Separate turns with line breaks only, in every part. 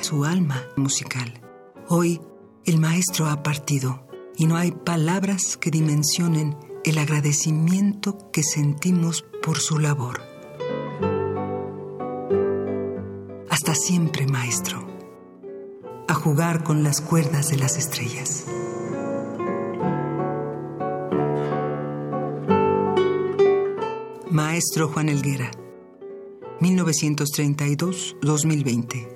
su alma musical. Hoy, el maestro ha partido y no hay palabras que dimensionen el agradecimiento que sentimos por su labor. Hasta siempre, maestro. A jugar con las cuerdas de las estrellas. Maestro Juan Elguera, 1932-2020.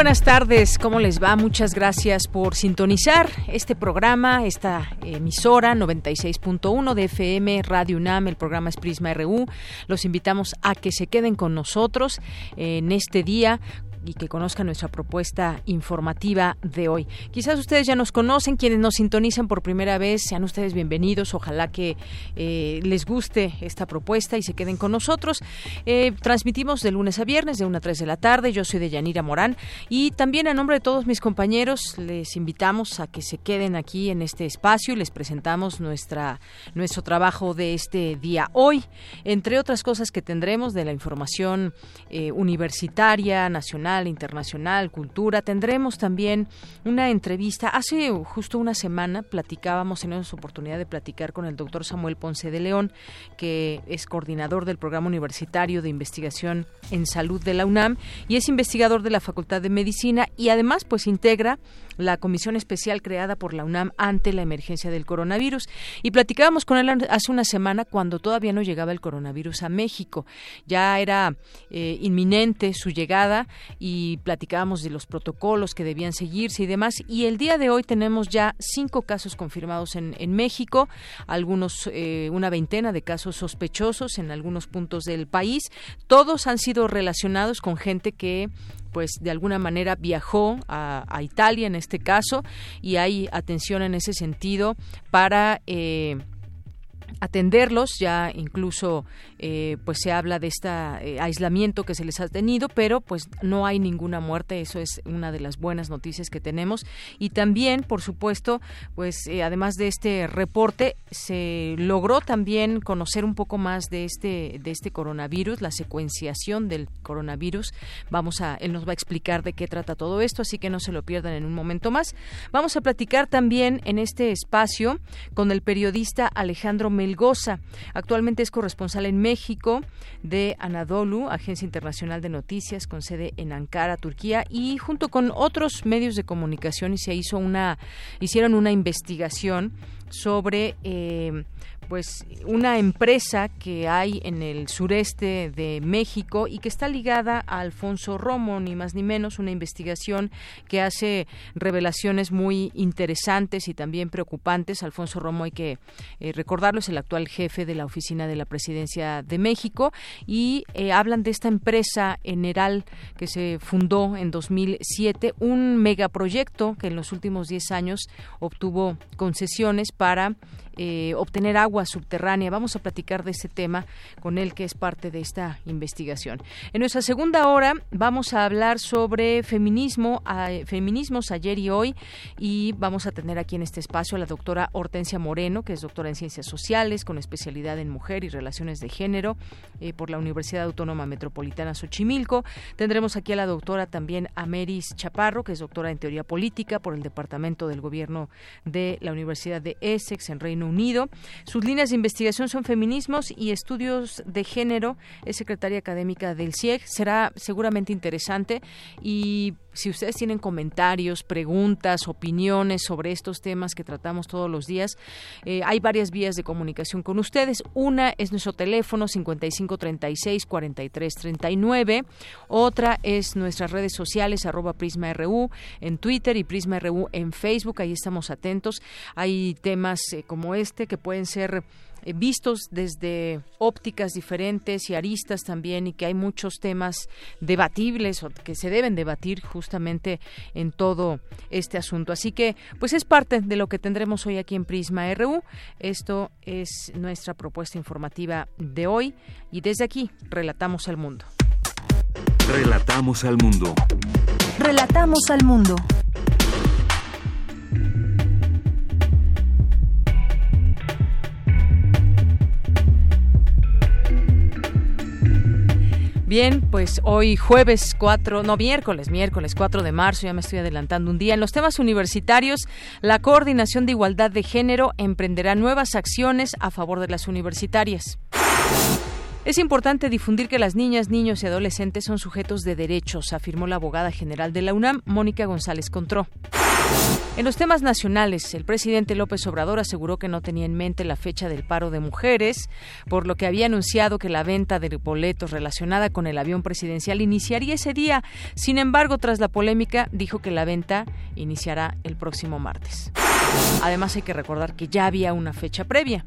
Buenas tardes, ¿cómo les va? Muchas gracias por sintonizar este programa, esta emisora 96.1 de FM Radio UNAM, el programa es Prisma RU. Los invitamos a que se queden con nosotros en este día y que conozcan nuestra propuesta informativa de hoy. Quizás ustedes ya nos conocen, quienes nos sintonizan por primera vez, sean ustedes bienvenidos. Ojalá que eh, les guste esta propuesta y se queden con nosotros. Eh, transmitimos de lunes a viernes de 1 a 3 de la tarde. Yo soy de Yanira Morán y también a nombre de todos mis compañeros les invitamos a que se queden aquí en este espacio y les presentamos nuestra nuestro trabajo de este día hoy, entre otras cosas que tendremos de la información eh, universitaria, nacional internacional, cultura. Tendremos también una entrevista. Hace justo una semana platicábamos, tenemos oportunidad de platicar con el doctor Samuel Ponce de León, que es coordinador del Programa Universitario de Investigación en Salud de la UNAM y es investigador de la Facultad de Medicina y además pues integra la comisión especial creada por la UNAM ante la emergencia del coronavirus. Y platicábamos con él hace una semana cuando todavía no llegaba el coronavirus a México. Ya era eh, inminente su llegada y platicábamos de los protocolos que debían seguirse y demás. Y el día de hoy tenemos ya cinco casos confirmados en, México, algunos, eh, una veintena de casos sospechosos en algunos puntos del país. Todos han sido relacionados con gente que pues de alguna manera viajó a, Italia en este caso y hay atención en ese sentido para eh, atenderlos ya incluso eh, pues se habla de este aislamiento que se les ha tenido pero pues no hay ninguna muerte eso es una de las buenas noticias que tenemos. Y también por supuesto pues eh, además de este reporte se logró también conocer un poco más de este de este coronavirus la secuenciación del coronavirus. Vamos a él nos va a explicar de qué trata todo esto así que no se lo pierdan en un momento más. Vamos a platicar también en este espacio con el periodista Alejandro Melgoza. Actualmente es corresponsal en México de Anadolu, Agencia Internacional de Noticias con sede en Ankara, Turquía, y junto con otros medios de comunicación y se hizo una, hicieron una investigación sobre eh, pues una empresa que hay en el sureste de México y que está ligada a Alfonso Romo, ni más ni menos, una investigación que hace revelaciones muy interesantes y también preocupantes. Alfonso Romo, hay que eh, recordarlo, es el actual jefe de la oficina de la presidencia de México y eh, hablan de esta empresa Eneral que se fundó en 2007, un megaproyecto que en los últimos 10 años obtuvo concesiones para eh, obtener agua subterránea. Vamos a platicar de este tema con él, que es parte de esta investigación. En nuestra segunda hora vamos a hablar sobre feminismo, feminismos ayer y hoy, y vamos a tener aquí en este espacio a la doctora Hortensia Moreno, que es doctora en Ciencias Sociales, con especialidad en Mujer y Relaciones de Género eh, por la Universidad Autónoma Metropolitana Xochimilco. Tendremos aquí a la doctora también Ameris Chaparro, que es doctora en Teoría Política por el Departamento del Gobierno de la Universidad de Essex en Reino Unido. Sus líneas de investigación son feminismos y estudios de género. Es secretaria académica del CIEG. Será seguramente interesante y si ustedes tienen comentarios, preguntas, opiniones sobre estos temas que tratamos todos los días, eh, hay varias vías de comunicación con ustedes. Una es nuestro teléfono 5536-4339. Otra es nuestras redes sociales, arroba PrismaRU en Twitter y PrismaRU en Facebook. Ahí estamos atentos. Hay temas eh, como este que pueden ser vistos desde ópticas diferentes y aristas también y que hay muchos temas debatibles o que se deben debatir justamente en todo este asunto. Así que pues es parte de lo que tendremos hoy aquí en Prisma RU. Esto es nuestra propuesta informativa de hoy y desde aquí relatamos al mundo.
Relatamos al mundo.
Relatamos al mundo.
Bien, pues hoy jueves 4, no miércoles, miércoles 4 de marzo, ya me estoy adelantando un día. En los temas universitarios, la Coordinación de Igualdad de Género emprenderá nuevas acciones a favor de las universitarias. Es importante difundir que las niñas, niños y adolescentes son sujetos de derechos, afirmó la abogada general de la UNAM, Mónica González Contró. En los temas nacionales, el presidente López Obrador aseguró que no tenía en mente la fecha del paro de mujeres, por lo que había anunciado que la venta de boletos relacionada con el avión presidencial iniciaría ese día. Sin embargo, tras la polémica, dijo que la venta iniciará el próximo martes. Además, hay que recordar que ya había una fecha previa.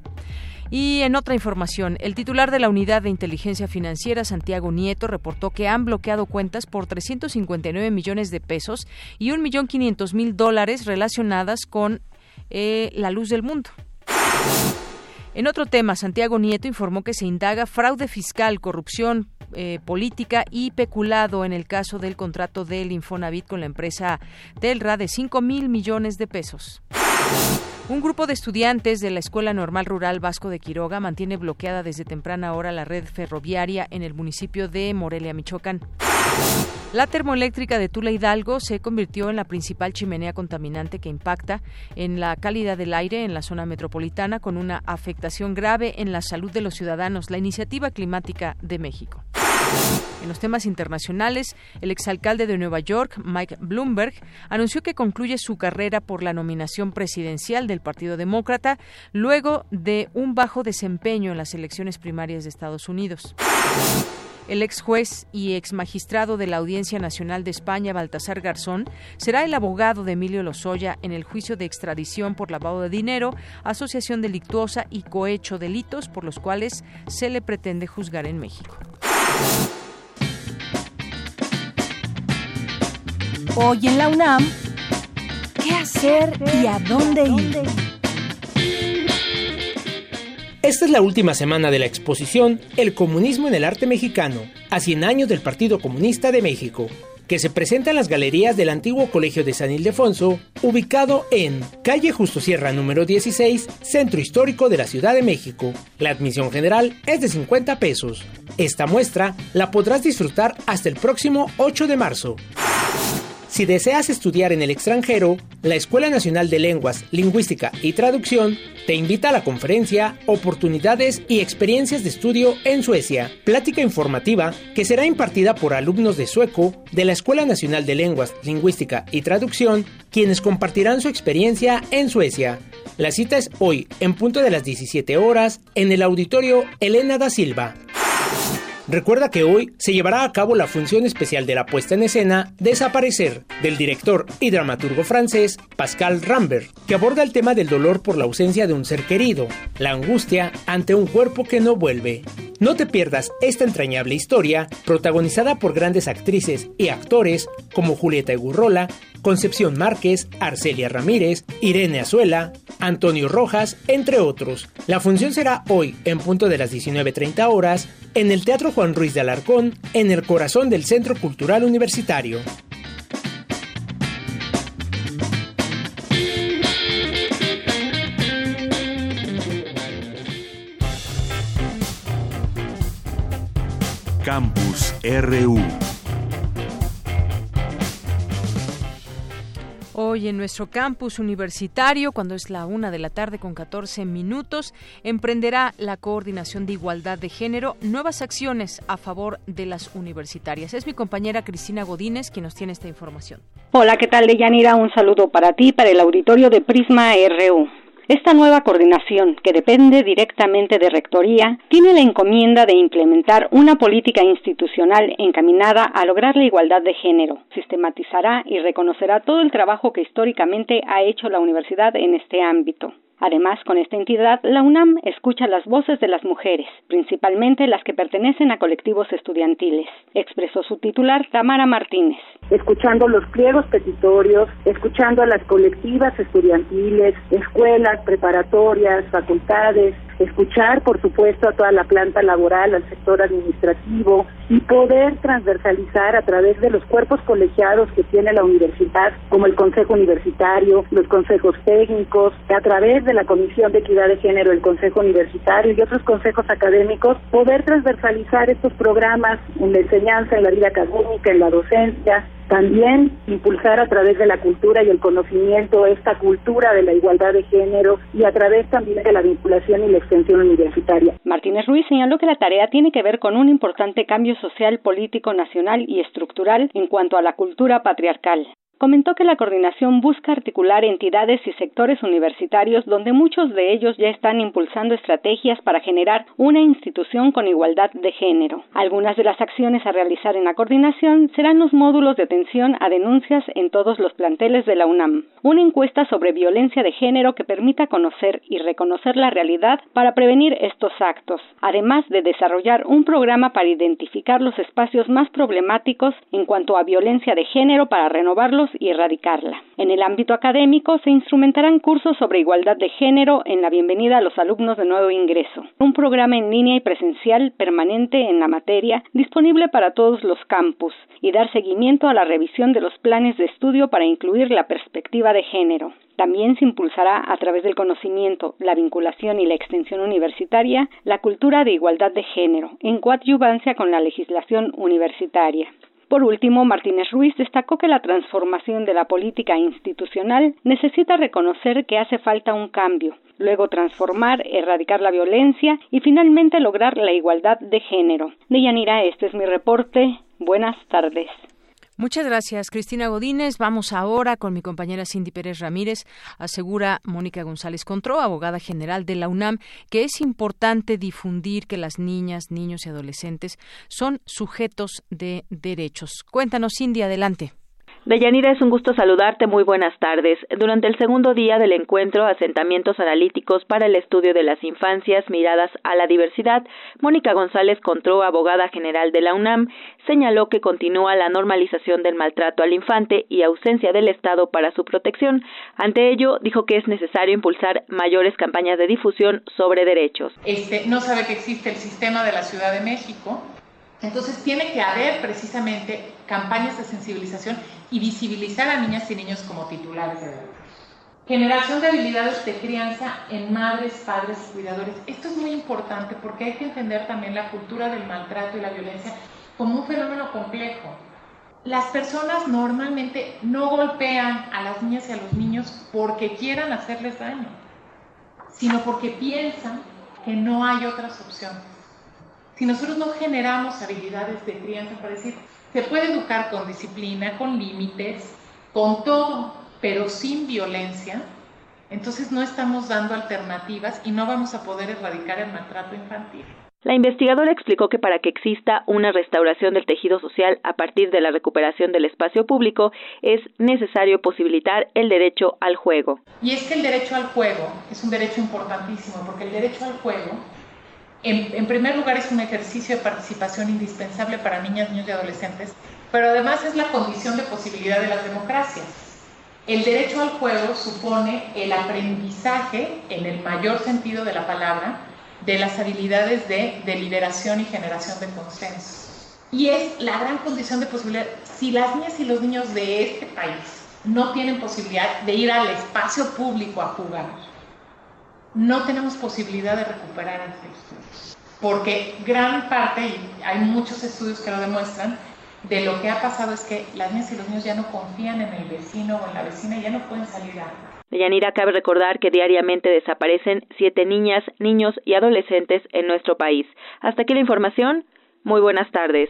Y en otra información, el titular de la Unidad de Inteligencia Financiera, Santiago Nieto, reportó que han bloqueado cuentas por 359 millones de pesos y 1.500.000 dólares relacionadas con eh, la luz del mundo. En otro tema, Santiago Nieto informó que se indaga fraude fiscal, corrupción eh, política y peculado en el caso del contrato del Infonavit con la empresa Telra de 5 mil millones de pesos. Un grupo de estudiantes de la Escuela Normal Rural Vasco de Quiroga mantiene bloqueada desde temprana hora la red ferroviaria en el municipio de Morelia, Michoacán. La termoeléctrica de Tula Hidalgo se convirtió en la principal chimenea contaminante que impacta en la calidad del aire en la zona metropolitana con una afectación grave en la salud de los ciudadanos, la Iniciativa Climática de México. En los temas internacionales, el exalcalde de Nueva York, Mike Bloomberg, anunció que concluye su carrera por la nominación presidencial del Partido Demócrata luego de un bajo desempeño en las elecciones primarias de Estados Unidos. El ex juez y ex magistrado de la Audiencia Nacional de España, Baltasar Garzón, será el abogado de Emilio Lozoya en el juicio de extradición por lavado de dinero, asociación delictuosa y cohecho delitos por los cuales se le pretende juzgar en México.
Hoy en la UNAM, ¿qué hacer y a dónde ir?
Esta es la última semana de la exposición El comunismo en el arte mexicano, a 100 años del Partido Comunista de México, que se presenta en las galerías del antiguo Colegio de San Ildefonso, ubicado en calle Justo Sierra número 16, Centro Histórico de la Ciudad de México. La admisión general es de 50 pesos. Esta muestra la podrás disfrutar hasta el próximo 8 de marzo. Si deseas estudiar en el extranjero, la Escuela Nacional de Lenguas, Lingüística y Traducción te invita a la conferencia Oportunidades y Experiencias de Estudio en Suecia, plática informativa que será impartida por alumnos de sueco de la Escuela Nacional de Lenguas, Lingüística y Traducción, quienes compartirán su experiencia en Suecia. La cita es hoy, en punto de las 17 horas, en el auditorio Elena da Silva. Recuerda que hoy se llevará a cabo la función especial de la puesta en escena Desaparecer, del director y dramaturgo francés Pascal Rambert, que aborda el tema del dolor por la ausencia de un ser querido, la angustia ante un cuerpo que no vuelve. No te pierdas esta entrañable historia, protagonizada por grandes actrices y actores como Julieta Egurrola, Concepción Márquez, Arcelia Ramírez, Irene Azuela, Antonio Rojas, entre otros. La función será hoy, en punto de las 19.30 horas, en el Teatro Juan Ruiz de Alarcón, en el corazón del Centro Cultural Universitario.
Campus RU
hoy en nuestro campus universitario, cuando es la una de la tarde con 14 minutos, emprenderá la Coordinación de Igualdad de Género nuevas acciones a favor de las universitarias. Es mi compañera Cristina Godínez quien nos tiene esta información.
Hola, ¿qué tal, Deyanira? Un saludo para ti, para el auditorio de Prisma RU. Esta nueva coordinación, que depende directamente de Rectoría, tiene la encomienda de implementar una política institucional encaminada a lograr la igualdad de género. Sistematizará y reconocerá todo el trabajo que históricamente ha hecho la universidad en este ámbito. Además, con esta entidad, la UNAM escucha las voces de las mujeres, principalmente las que pertenecen a colectivos estudiantiles, expresó su titular Tamara Martínez.
Escuchando los pliegos petitorios, escuchando a las colectivas estudiantiles, escuelas, preparatorias, facultades, escuchar, por supuesto, a toda la planta laboral, al sector administrativo y poder transversalizar a través de los cuerpos colegiados que tiene la universidad, como el Consejo Universitario, los consejos técnicos, a través de la Comisión de Equidad de Género, el Consejo Universitario y otros consejos académicos, poder transversalizar estos programas en la enseñanza, en la vida académica, en la docencia, también impulsar a través de la cultura y el conocimiento esta cultura de la igualdad de género y a través también de la vinculación y la extensión universitaria.
Martínez Ruiz señaló que la tarea tiene que ver con un importante cambio social, político, nacional y estructural en cuanto a la cultura patriarcal comentó que la coordinación busca articular entidades y sectores universitarios donde muchos de ellos ya están impulsando estrategias para generar una institución con igualdad de género. Algunas de las acciones a realizar en la coordinación serán los módulos de atención a denuncias en todos los planteles de la UNAM, una encuesta sobre violencia de género que permita conocer y reconocer la realidad para prevenir estos actos, además de desarrollar un programa para identificar los espacios más problemáticos en cuanto a violencia de género para renovarlos y erradicarla. En el ámbito académico se instrumentarán cursos sobre igualdad de género en la bienvenida a los alumnos de nuevo ingreso, un programa en línea y presencial permanente en la materia disponible para todos los campus y dar seguimiento a la revisión de los planes de estudio para incluir la perspectiva de género. También se impulsará a través del conocimiento, la vinculación y la extensión universitaria la cultura de igualdad de género, en coadyuvancia con la legislación universitaria. Por último, Martínez Ruiz destacó que la transformación de la política institucional necesita reconocer que hace falta un cambio, luego transformar, erradicar la violencia y finalmente lograr la igualdad de género. Deyanira, este es mi reporte. Buenas tardes.
Muchas gracias, Cristina Godínez. Vamos ahora con mi compañera Cindy Pérez Ramírez. Asegura Mónica González Contró, abogada general de la UNAM, que es importante difundir que las niñas, niños y adolescentes son sujetos de derechos. Cuéntanos, Cindy, adelante.
Deyanira, es un gusto saludarte. Muy buenas tardes. Durante el segundo día del encuentro Asentamientos Analíticos para el Estudio de las Infancias Miradas a la Diversidad, Mónica González Contró, abogada general de la UNAM, señaló que continúa la normalización del maltrato al infante y ausencia del Estado para su protección. Ante ello, dijo que es necesario impulsar mayores campañas de difusión sobre derechos.
Este, no sabe que existe el sistema de la Ciudad de México entonces tiene que haber precisamente campañas de sensibilización y visibilizar a niñas y niños como titulares de derechos. Generación de habilidades de crianza en madres, padres y cuidadores. Esto es muy importante porque hay que entender también la cultura del maltrato y la violencia como un fenómeno complejo. Las personas normalmente no golpean a las niñas y a los niños porque quieran hacerles daño, sino porque piensan que no hay otras opciones. Si nosotros no generamos habilidades de crianza para decir, se puede educar con disciplina, con límites, con todo, pero sin violencia, entonces no estamos dando alternativas y no vamos a poder erradicar el maltrato infantil.
La investigadora explicó que para que exista una restauración del tejido social a partir de la recuperación del espacio público es necesario posibilitar el derecho al juego.
Y es que el derecho al juego es un derecho importantísimo porque el derecho al juego en, primer lugar, es un ejercicio de participación indispensable para niñas, niños y adolescentes, pero además es la condición de posibilidad de las democracias. El derecho al juego supone el aprendizaje, en el mayor sentido de la palabra, de las habilidades de deliberación y generación de consenso. Y es la gran condición de posibilidad. Si las niñas y los niños de este país no tienen posibilidad de ir al espacio público a jugar, no tenemos posibilidad de recuperar texto. Porque gran parte, y hay muchos estudios que lo demuestran, de lo que ha pasado es que las niñas y los niños ya no confían en el vecino o en la vecina, ya no pueden salir a...
Yanira, cabe recordar que diariamente desaparecen siete niñas, niños y adolescentes en nuestro país. Hasta aquí la información. Muy buenas tardes.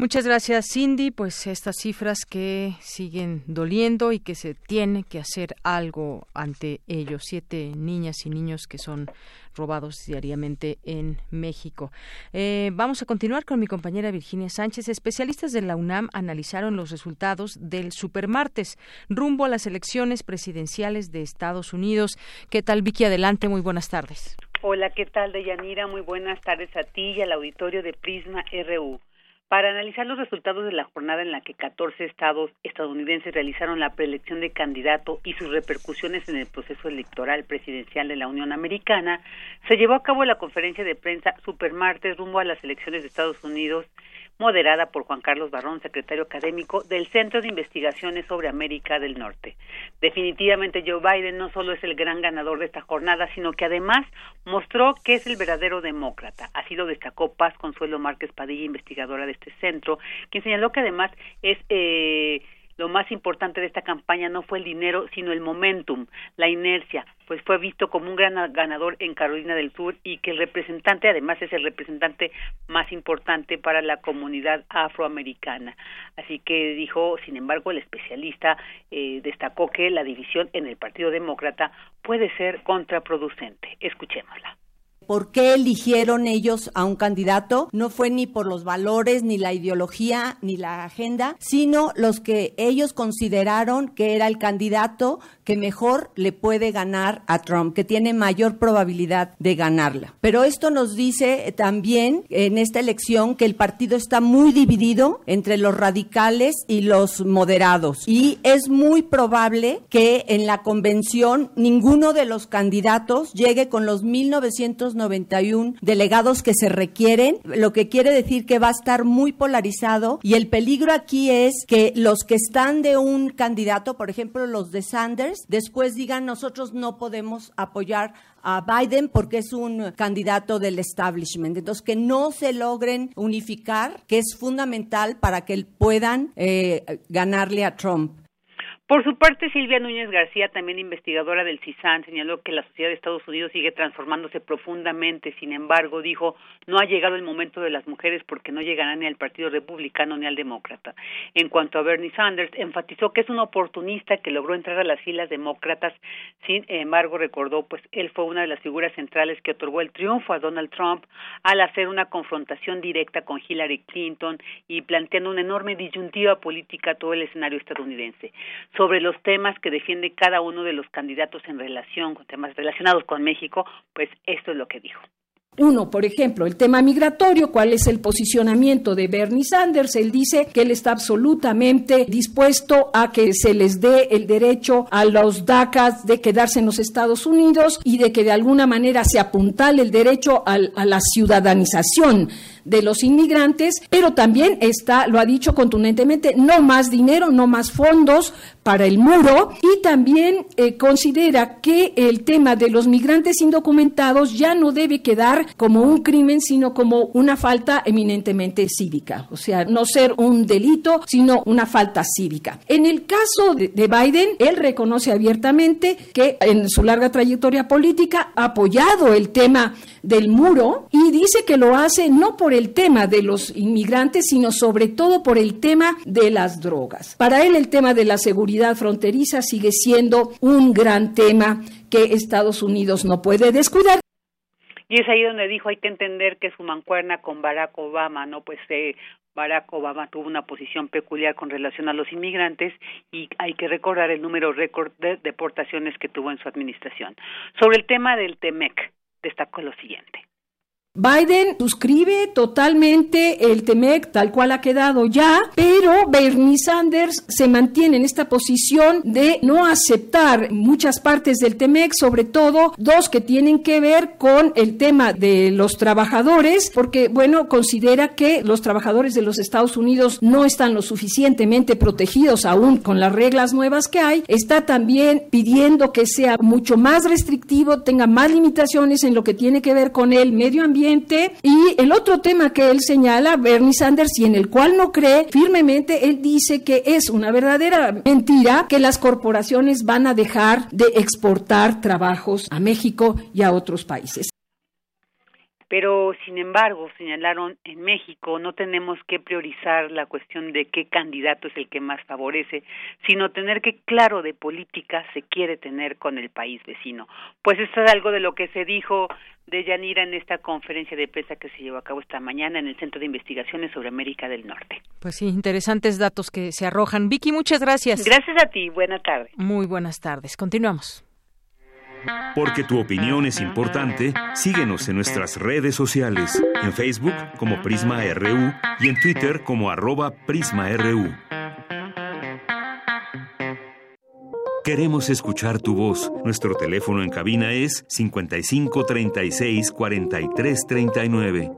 Muchas gracias, Cindy. Pues estas cifras que siguen doliendo y que se tiene que hacer algo ante ellos. Siete niñas y niños que son robados diariamente en México. Eh, vamos a continuar con mi compañera Virginia Sánchez. Especialistas de la UNAM analizaron los resultados del supermartes rumbo a las elecciones presidenciales de Estados Unidos. ¿Qué tal, Vicky? Adelante, muy buenas tardes.
Hola, ¿qué tal, Deyanira? Muy buenas tardes a ti y al auditorio de Prisma RU para analizar los resultados de la jornada en la que 14 estados estadounidenses realizaron la preelección de candidato y sus repercusiones en el proceso electoral presidencial de la Unión Americana, se llevó a cabo la conferencia de prensa Supermartes rumbo a las elecciones de Estados Unidos moderada por Juan Carlos Barrón, secretario académico del Centro de Investigaciones sobre América del Norte. Definitivamente Joe Biden no solo es el gran ganador de esta jornada, sino que además mostró que es el verdadero demócrata. Así lo destacó Paz Consuelo Márquez Padilla, investigadora de este centro, quien señaló que además es eh, lo más importante de esta campaña no fue el dinero, sino el momentum, la inercia, pues fue visto como un gran ganador en Carolina del Sur y que el representante además es el representante más importante para la comunidad afroamericana. Así que dijo, sin embargo, el especialista eh, destacó que la división en el Partido Demócrata puede ser contraproducente. Escuchémosla
por qué eligieron ellos a un candidato no fue ni por los valores, ni la ideología, ni la agenda, sino los que ellos consideraron que era el candidato que mejor le puede ganar a Trump, que tiene mayor probabilidad de ganarla. Pero esto nos dice también en esta elección que el partido está muy dividido entre los radicales y los moderados. Y es muy probable que en la convención ninguno de los candidatos llegue con los 1991 delegados que se requieren, lo que quiere decir que va a estar muy polarizado y el peligro aquí es que los que están de un candidato, por ejemplo los de Sanders, después digan nosotros no podemos apoyar a Biden porque es un candidato del establishment. Entonces, que no se logren unificar, que es fundamental para que puedan eh, ganarle a Trump.
Por su parte, Silvia Núñez García, también investigadora del CISAN, señaló que la sociedad de Estados Unidos sigue transformándose profundamente. Sin embargo, dijo, no ha llegado el momento de las mujeres porque no llegarán ni al Partido Republicano ni al Demócrata. En cuanto a Bernie Sanders, enfatizó que es un oportunista que logró entrar a las filas demócratas. Sin embargo, recordó, pues él fue una de las figuras centrales que otorgó el triunfo a Donald Trump al hacer una confrontación directa con Hillary Clinton y planteando una enorme disyuntiva política a todo el escenario estadounidense sobre los temas que defiende cada uno de los candidatos en relación con temas relacionados con México, pues esto es lo que dijo.
Uno, por ejemplo, el tema migratorio, cuál es el posicionamiento de Bernie Sanders. Él dice que él está absolutamente dispuesto a que se les dé el derecho a los DACAs de quedarse en los Estados Unidos y de que de alguna manera se apuntale el derecho a la ciudadanización de los inmigrantes, pero también está, lo ha dicho contundentemente, no más dinero, no más fondos para el muro y también eh, considera que el tema de los migrantes indocumentados ya no debe quedar como un crimen, sino como una falta eminentemente cívica, o sea, no ser un delito, sino una falta cívica. En el caso de, de Biden, él reconoce abiertamente que en su larga trayectoria política ha apoyado el tema del muro y dice que lo hace no por el tema de los inmigrantes, sino sobre todo por el tema de las drogas. Para él el tema de la seguridad fronteriza sigue siendo un gran tema que Estados Unidos no puede descuidar.
Y es ahí donde dijo hay que entender que su mancuerna con Barack Obama, ¿no? Pues eh, Barack Obama tuvo una posición peculiar con relación a los inmigrantes y hay que recordar el número récord de deportaciones que tuvo en su administración. Sobre el tema del TEMEC, destacó lo siguiente.
Biden suscribe totalmente el TEMEC tal cual ha quedado ya, pero Bernie Sanders se mantiene en esta posición de no aceptar muchas partes del TEMEC, sobre todo dos que tienen que ver con el tema de los trabajadores, porque, bueno, considera que los trabajadores de los Estados Unidos no están lo suficientemente protegidos aún con las reglas nuevas que hay. Está también pidiendo que sea mucho más restrictivo, tenga más limitaciones en lo que tiene que ver con el medio ambiente Y el otro tema que él señala, Bernie Sanders, y en el cual no cree firmemente, él dice que es una verdadera mentira que las corporaciones van a dejar de exportar trabajos a México y a otros países.
Pero, sin embargo, señalaron en México no tenemos que priorizar la cuestión de qué candidato es el que más favorece, sino tener qué claro de política se quiere tener con el país vecino. Pues esto es algo de lo que se dijo de Yanira en esta conferencia de prensa que se llevó a cabo esta mañana en el Centro de Investigaciones sobre América del Norte.
Pues sí, interesantes datos que se arrojan. Vicky, muchas gracias.
Gracias a ti. Buenas tardes.
Muy buenas tardes. Continuamos.
Porque tu opinión es importante, síguenos en nuestras redes sociales, en Facebook como Prisma RU y en Twitter como arroba PrismaRU. Queremos escuchar tu voz. Nuestro teléfono en cabina es 55 36 43 39.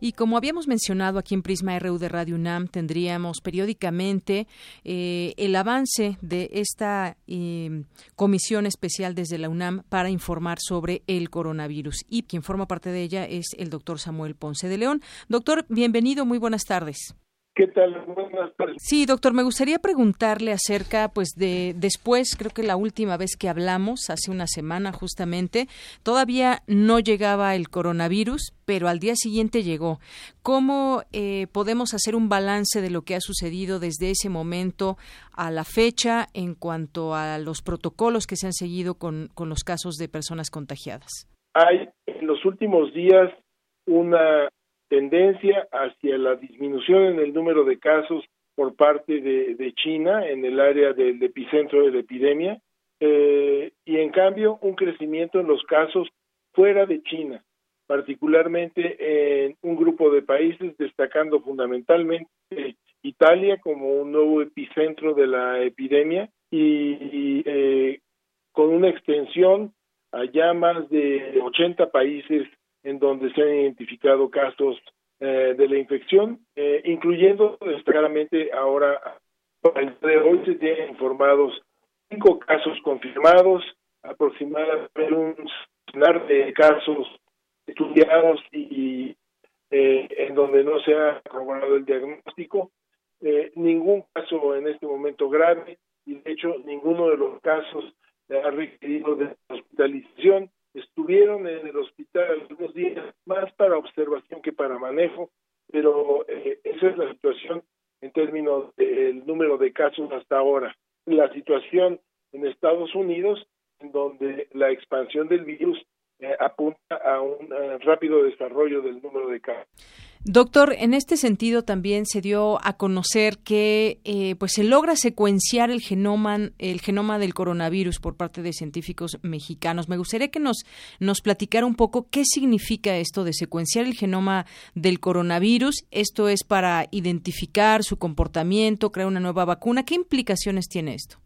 Y como habíamos mencionado aquí en Prisma RU de Radio UNAM, tendríamos periódicamente eh, el avance de esta eh, comisión especial desde la UNAM para informar sobre el coronavirus. Y quien forma parte de ella es el doctor Samuel Ponce de León. Doctor, bienvenido, muy buenas tardes.
¿Qué tal? Buenas tardes.
Sí, doctor, me gustaría preguntarle acerca, pues, de después, creo que la última vez que hablamos, hace una semana justamente, todavía no llegaba el coronavirus, pero al día siguiente llegó. ¿Cómo eh, podemos hacer un balance de lo que ha sucedido desde ese momento a la fecha en cuanto a los protocolos que se han seguido con, con los casos de personas contagiadas?
Hay en los últimos días una tendencia hacia la disminución en el número de casos por parte de, China en el área del epicentro de la epidemia eh, y en cambio un crecimiento en los casos fuera de China, particularmente en un grupo de países destacando fundamentalmente Italia como un nuevo epicentro de la epidemia y, eh, con una extensión a ya más de 80 países en donde se han identificado casos eh, de la infección, eh, incluyendo claramente ahora, el día de hoy se tienen informados cinco casos confirmados, aproximadamente un centenar de casos estudiados y eh, en donde no se ha corroborado el diagnóstico, ningún caso en este momento grave y de hecho ninguno de los casos ha requerido de hospitalización estuvieron en el hospital algunos días más para observación que para manejo, pero eh, esa es la situación en términos del número de casos hasta ahora. La situación en Estados Unidos, en donde la expansión del virus eh, apunta a un eh, rápido desarrollo del número de casos.
Doctor, en este sentido también se dio a conocer que eh, pues se logra secuenciar el genoma, el genoma del coronavirus por parte de científicos mexicanos. Me gustaría que nos, nos platicara un poco qué significa esto de secuenciar el genoma del coronavirus. Esto es para identificar su comportamiento, crear una nueva vacuna. ¿Qué implicaciones tiene esto?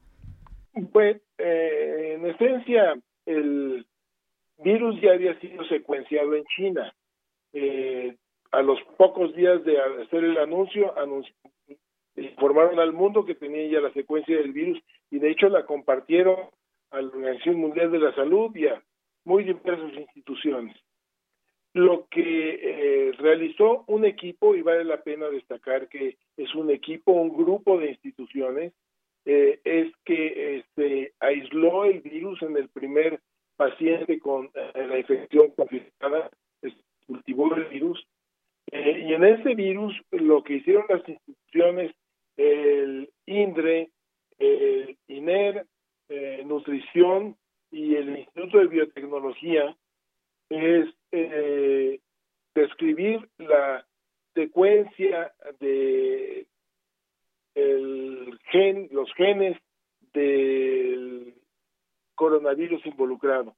Pues, eh, en esencia, el virus ya había sido secuenciado en China. Eh, a los pocos días de hacer el anuncio, informaron al mundo que tenía ya la secuencia del virus y de hecho la compartieron a la Organización Mundial de la Salud y a muy diversas instituciones. Lo que eh, realizó un equipo, y vale la pena destacar que es un equipo, un grupo de instituciones, eh, es que este, aisló el virus en el primer paciente con eh, la infección confirmada, cultivó el virus eh, y en ese virus lo que hicieron las instituciones, el INDRE, el INER, eh, Nutrición y el Instituto de Biotecnología, es eh, describir la secuencia de el gen, los genes del coronavirus involucrado.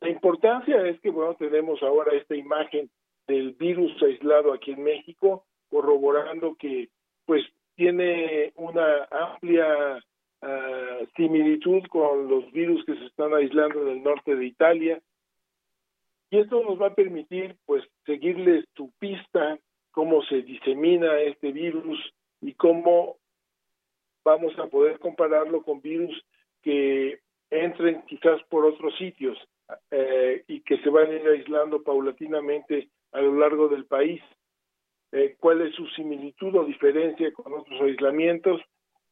La importancia es que bueno tenemos ahora esta imagen del virus aislado aquí en México, corroborando que pues tiene una amplia ah, similitud con los virus que se están aislando en el norte de Italia. Y esto nos va a permitir pues seguirles tu pista, cómo se disemina este virus y cómo vamos a poder compararlo con virus que entren quizás por otros sitios eh, y que se van a ir aislando paulatinamente a lo largo del país. Eh, cuál es su similitud o diferencia con otros aislamientos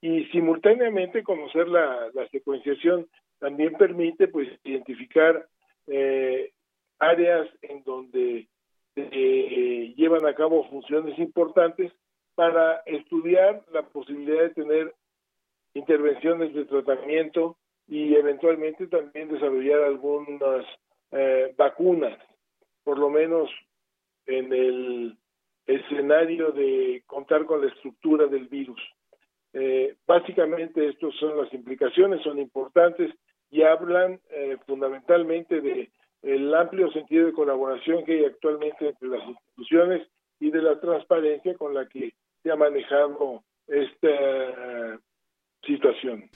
y simultáneamente conocer la, la secuenciación también permite pues identificar eh, áreas en donde eh, llevan a cabo funciones importantes para estudiar la posibilidad de tener intervenciones de tratamiento y eventualmente también desarrollar algunas eh, vacunas, por lo menos en el escenario de contar con la estructura del virus. Eh, básicamente estas son las implicaciones, son importantes y hablan eh, fundamentalmente de el amplio sentido de colaboración que hay actualmente entre las instituciones y de la transparencia con la que se ha manejado esta situación.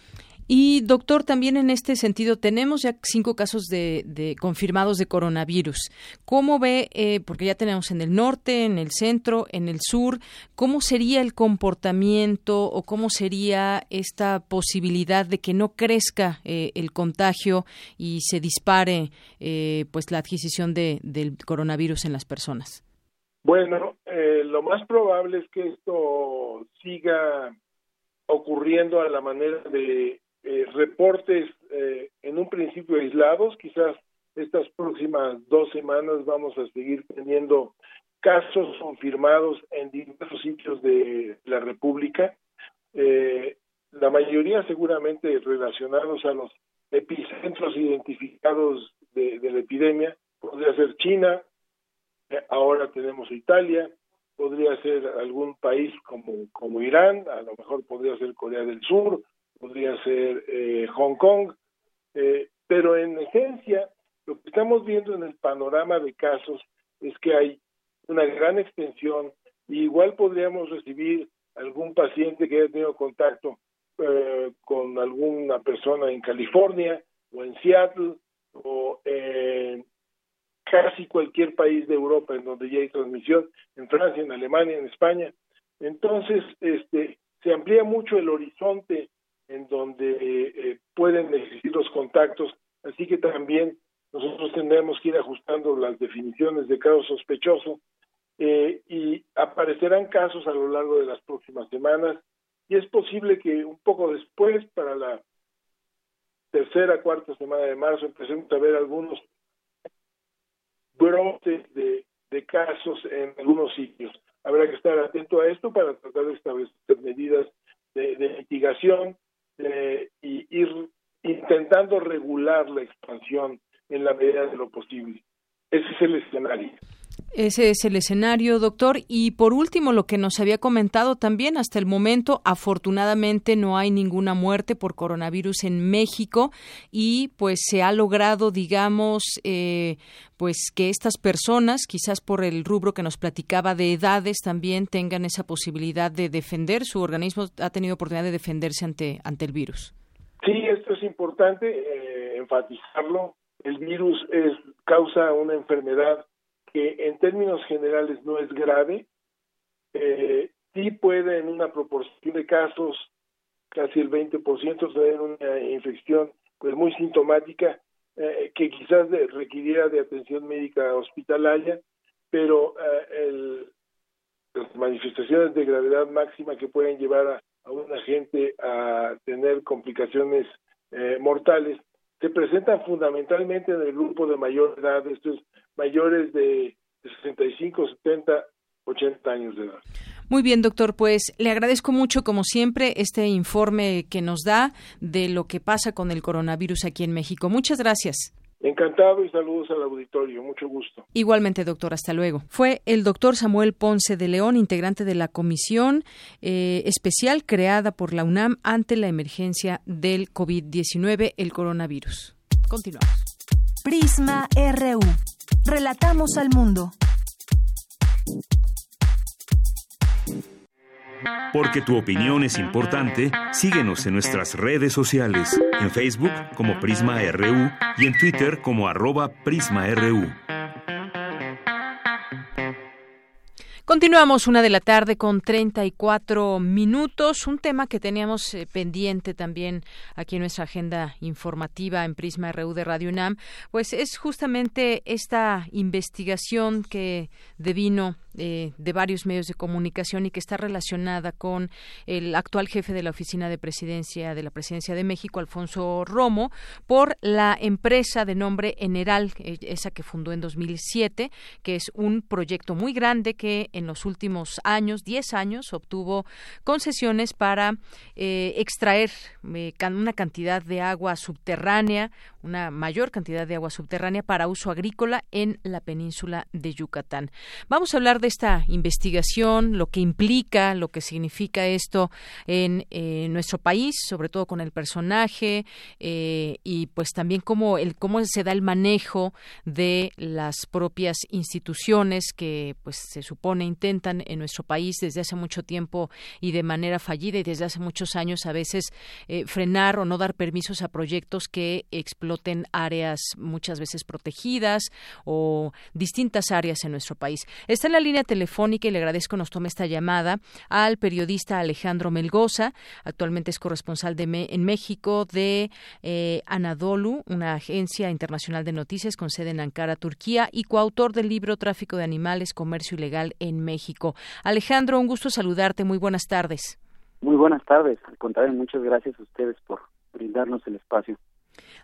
Y doctor, también en este sentido tenemos ya cinco casos de, confirmados de coronavirus. ¿Cómo ve, eh, porque ya tenemos en el norte, en el centro, en el sur, cómo sería el comportamiento o cómo sería esta posibilidad de que no crezca eh, el contagio y se dispare eh, pues la adquisición de, del coronavirus en las personas?
Bueno, lo más probable es que esto siga ocurriendo a la manera de eh, reportes eh, en un principio aislados, quizás estas próximas dos semanas vamos a seguir teniendo casos confirmados en diversos sitios de la República, eh, la mayoría seguramente relacionados a los epicentros identificados de, de la epidemia, podría ser China, ahora tenemos Italia, podría ser algún país como, como Irán, a lo mejor podría ser Corea del Sur, podría ser eh, Hong Kong, eh, pero en esencia lo que estamos viendo en el panorama de casos es que hay una gran extensión y igual podríamos recibir algún paciente que haya tenido contacto eh, con alguna persona en California o en Seattle o en casi cualquier país de Europa en donde ya hay transmisión, en Francia, en Alemania, en España. Entonces, este, se amplía mucho el horizonte en donde eh, pueden existir los contactos, así que también nosotros tendremos que ir ajustando las definiciones de caso sospechoso eh, y aparecerán casos a lo largo de las próximas semanas y es posible que un poco después, para la tercera, cuarta semana de marzo, empecemos a ver algunos brotes de, casos en algunos sitios. Habrá que estar atento a esto para tratar de establecer medidas de mitigación eh, y ir intentando regular la expansión en la medida de lo posible. Ese es el escenario.
Ese es el escenario, doctor. Y por último, lo que nos había comentado también, hasta el momento, afortunadamente no hay ninguna muerte por coronavirus en México y pues se ha logrado, digamos, eh, pues que estas personas, quizás por el rubro que nos platicaba de edades, también tengan esa posibilidad de defender, su organismo ha tenido oportunidad de defenderse ante, ante el virus.
Sí, esto es importante eh, enfatizarlo. El virus es, causa una enfermedad que en términos generales no es grave, eh, sí puede en una proporción de casos, casi el 20%, tener una infección pues muy sintomática eh, que quizás requiriera de atención médica hospitalaria, pero eh, las manifestaciones de gravedad máxima que pueden llevar a, a una gente a tener complicaciones eh, mortales se presentan fundamentalmente en el grupo de mayor edad, estos mayores de 65, 70, 80 años de edad.
Muy bien, doctor. Pues le agradezco mucho, como siempre, este informe que nos da de lo que pasa con el coronavirus aquí en México. Muchas gracias.
Encantado y saludos al auditorio. Mucho gusto.
Igualmente, doctor. Hasta luego. Fue el doctor Samuel Ponce de León, integrante de la comisión eh, especial creada por la UNAM ante la emergencia del COVID-19, el coronavirus. Continuamos.
Prisma RU. Relatamos al mundo.
Porque tu opinión es importante, síguenos en nuestras redes sociales, en Facebook como Prisma RU y en Twitter como arroba PrismaRU.
Continuamos una de la tarde con 34 minutos, un tema que teníamos eh, pendiente también aquí en nuestra agenda informativa en Prisma RU de Radio UNAM, pues es justamente esta investigación que devino eh, de varios medios de comunicación y que está relacionada con el actual jefe de la oficina de presidencia de la presidencia de México, Alfonso Romo, por la empresa de nombre Eneral, eh, esa que fundó en 2007, que es un proyecto muy grande que en los últimos años, 10 años, obtuvo concesiones para eh, extraer una cantidad de agua subterránea, una mayor cantidad de agua subterránea para uso agrícola en la península de Yucatán. Vamos a hablar de esta investigación, lo que implica, lo que significa esto en eh, nuestro país, sobre todo con el personaje eh, y pues también cómo, el, cómo se da el manejo de las propias instituciones que pues se supone intentan en nuestro país desde hace mucho tiempo y de manera fallida y desde hace muchos años a veces eh, frenar o no dar permisos a proyectos que exploten áreas muchas veces protegidas o distintas áreas en nuestro país. Está en la línea telefónica y le agradezco nos tome esta llamada al periodista Alejandro Melgoza, actualmente es corresponsal de en México de eh, Anadolu, una agencia internacional de noticias con sede en Ankara, Turquía, y coautor del libro Tráfico de Animales, Comercio Ilegal en México. Alejandro, un gusto saludarte. Muy buenas tardes.
Muy buenas tardes. Al contrario, muchas gracias a ustedes por brindarnos el espacio.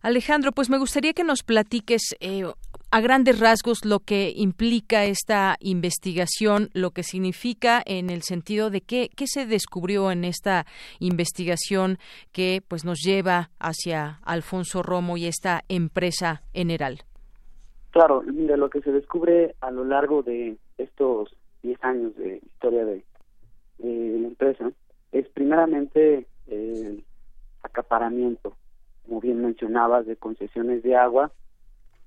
Alejandro, pues me gustaría que nos platiques eh, a grandes rasgos lo que implica esta investigación, lo que significa en el sentido de qué, se descubrió en esta investigación que pues nos lleva hacia Alfonso Romo y esta empresa Eneral.
Claro, mira, lo que se descubre a lo largo de estos 10 años de historia de, la empresa es primeramente el acaparamiento como bien mencionabas, de concesiones de agua,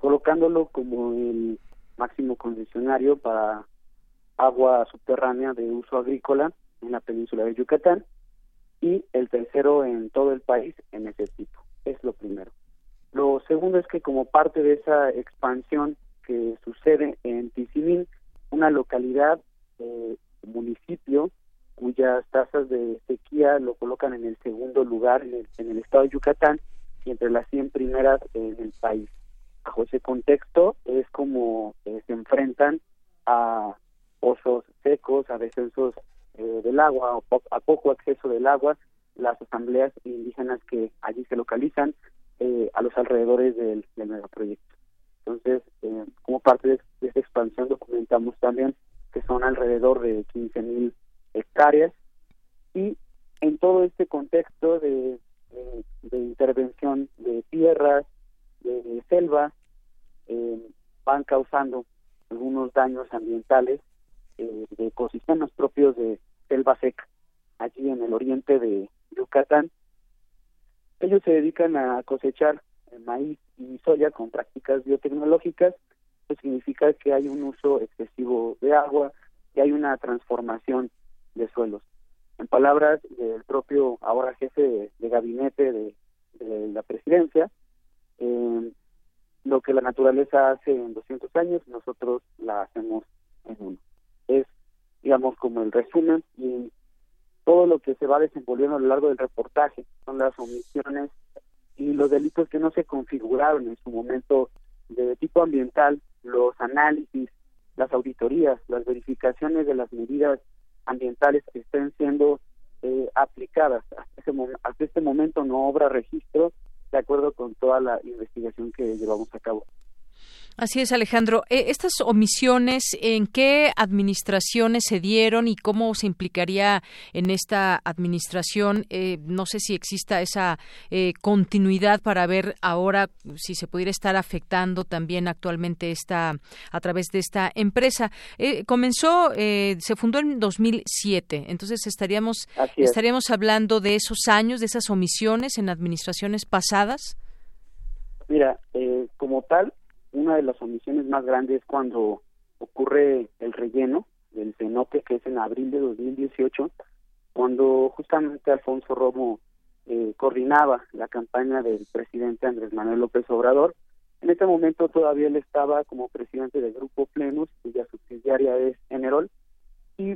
colocándolo como el máximo concesionario para agua subterránea de uso agrícola en la península de Yucatán y el tercero en todo el país en ese tipo. Es lo primero. Lo segundo es que como parte de esa expansión que sucede en Tizimín, una localidad, eh, municipio, cuyas tasas de sequía lo colocan en el segundo lugar en el, en el estado de Yucatán, y entre las 100 primeras en el país. Bajo ese contexto es como eh, se enfrentan a pozos secos, a descensos eh, del agua, a poco acceso del agua, las asambleas indígenas que allí se localizan eh, a los alrededores del, del megaproyecto. Entonces, como parte de, de esta expansión documentamos también que son alrededor de 15.000 hectáreas y en todo este contexto de, intervención de tierras, de selva, eh, van causando algunos daños ambientales eh, de ecosistemas propios de selva seca, allí en el oriente de Yucatán. Ellos se dedican a cosechar maíz y soya con prácticas biotecnológicas, eso significa que hay un uso excesivo de agua y hay una transformación de suelos en palabras del propio ahora jefe de, gabinete de, la presidencia, eh, lo que la naturaleza hace en 200 años, nosotros la hacemos en uno. Es, digamos, como el resumen y todo lo que se va desenvolviendo a lo largo del reportaje son las omisiones y los delitos que no se configuraron en su momento de tipo ambiental, los análisis, las auditorías, las verificaciones de las medidas ambientales que estén siendo eh, aplicadas. Hasta, hasta este momento no obra registro de acuerdo con toda la investigación que llevamos a cabo.
Así es, Alejandro. Eh, ¿Estas omisiones en qué administraciones se dieron y cómo se implicaría en esta administración? Eh, no sé si exista esa eh, continuidad para ver ahora si se pudiera estar afectando también actualmente esta a través de esta empresa. comenzó, se fundó en 2007, entonces estaríamos estaríamos hablando de esos años, de esas omisiones en administraciones pasadas.
Mira, como tal, una de las omisiones más grandes es cuando ocurre el relleno del cenote, que es en abril de 2018, cuando justamente Alfonso Romo eh, coordinaba la campaña del presidente Andrés Manuel López Obrador. En ese momento todavía él estaba como presidente del Grupo Plenus, cuya subsidiaria es Enerol, y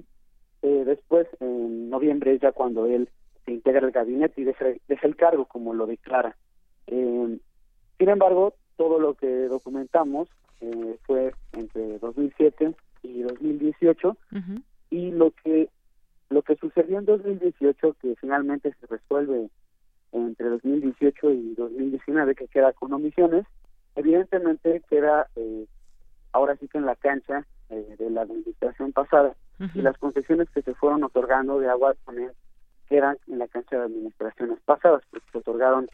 eh, después, en noviembre, es ya cuando él se integra el gabinete y deja, el cargo, como lo declara. Eh, sin embargo, todo lo que documentamos eh, fue entre 2007 y 2018 y lo que lo que sucedió en 2018 que finalmente se resuelve entre 2018 y 2019 que queda con omisiones evidentemente queda eh, ahora sí que en la cancha eh, de la administración pasada. Y las concesiones que se fueron otorgando de agua también quedan en la cancha de administraciones pasadas porque se otorgaron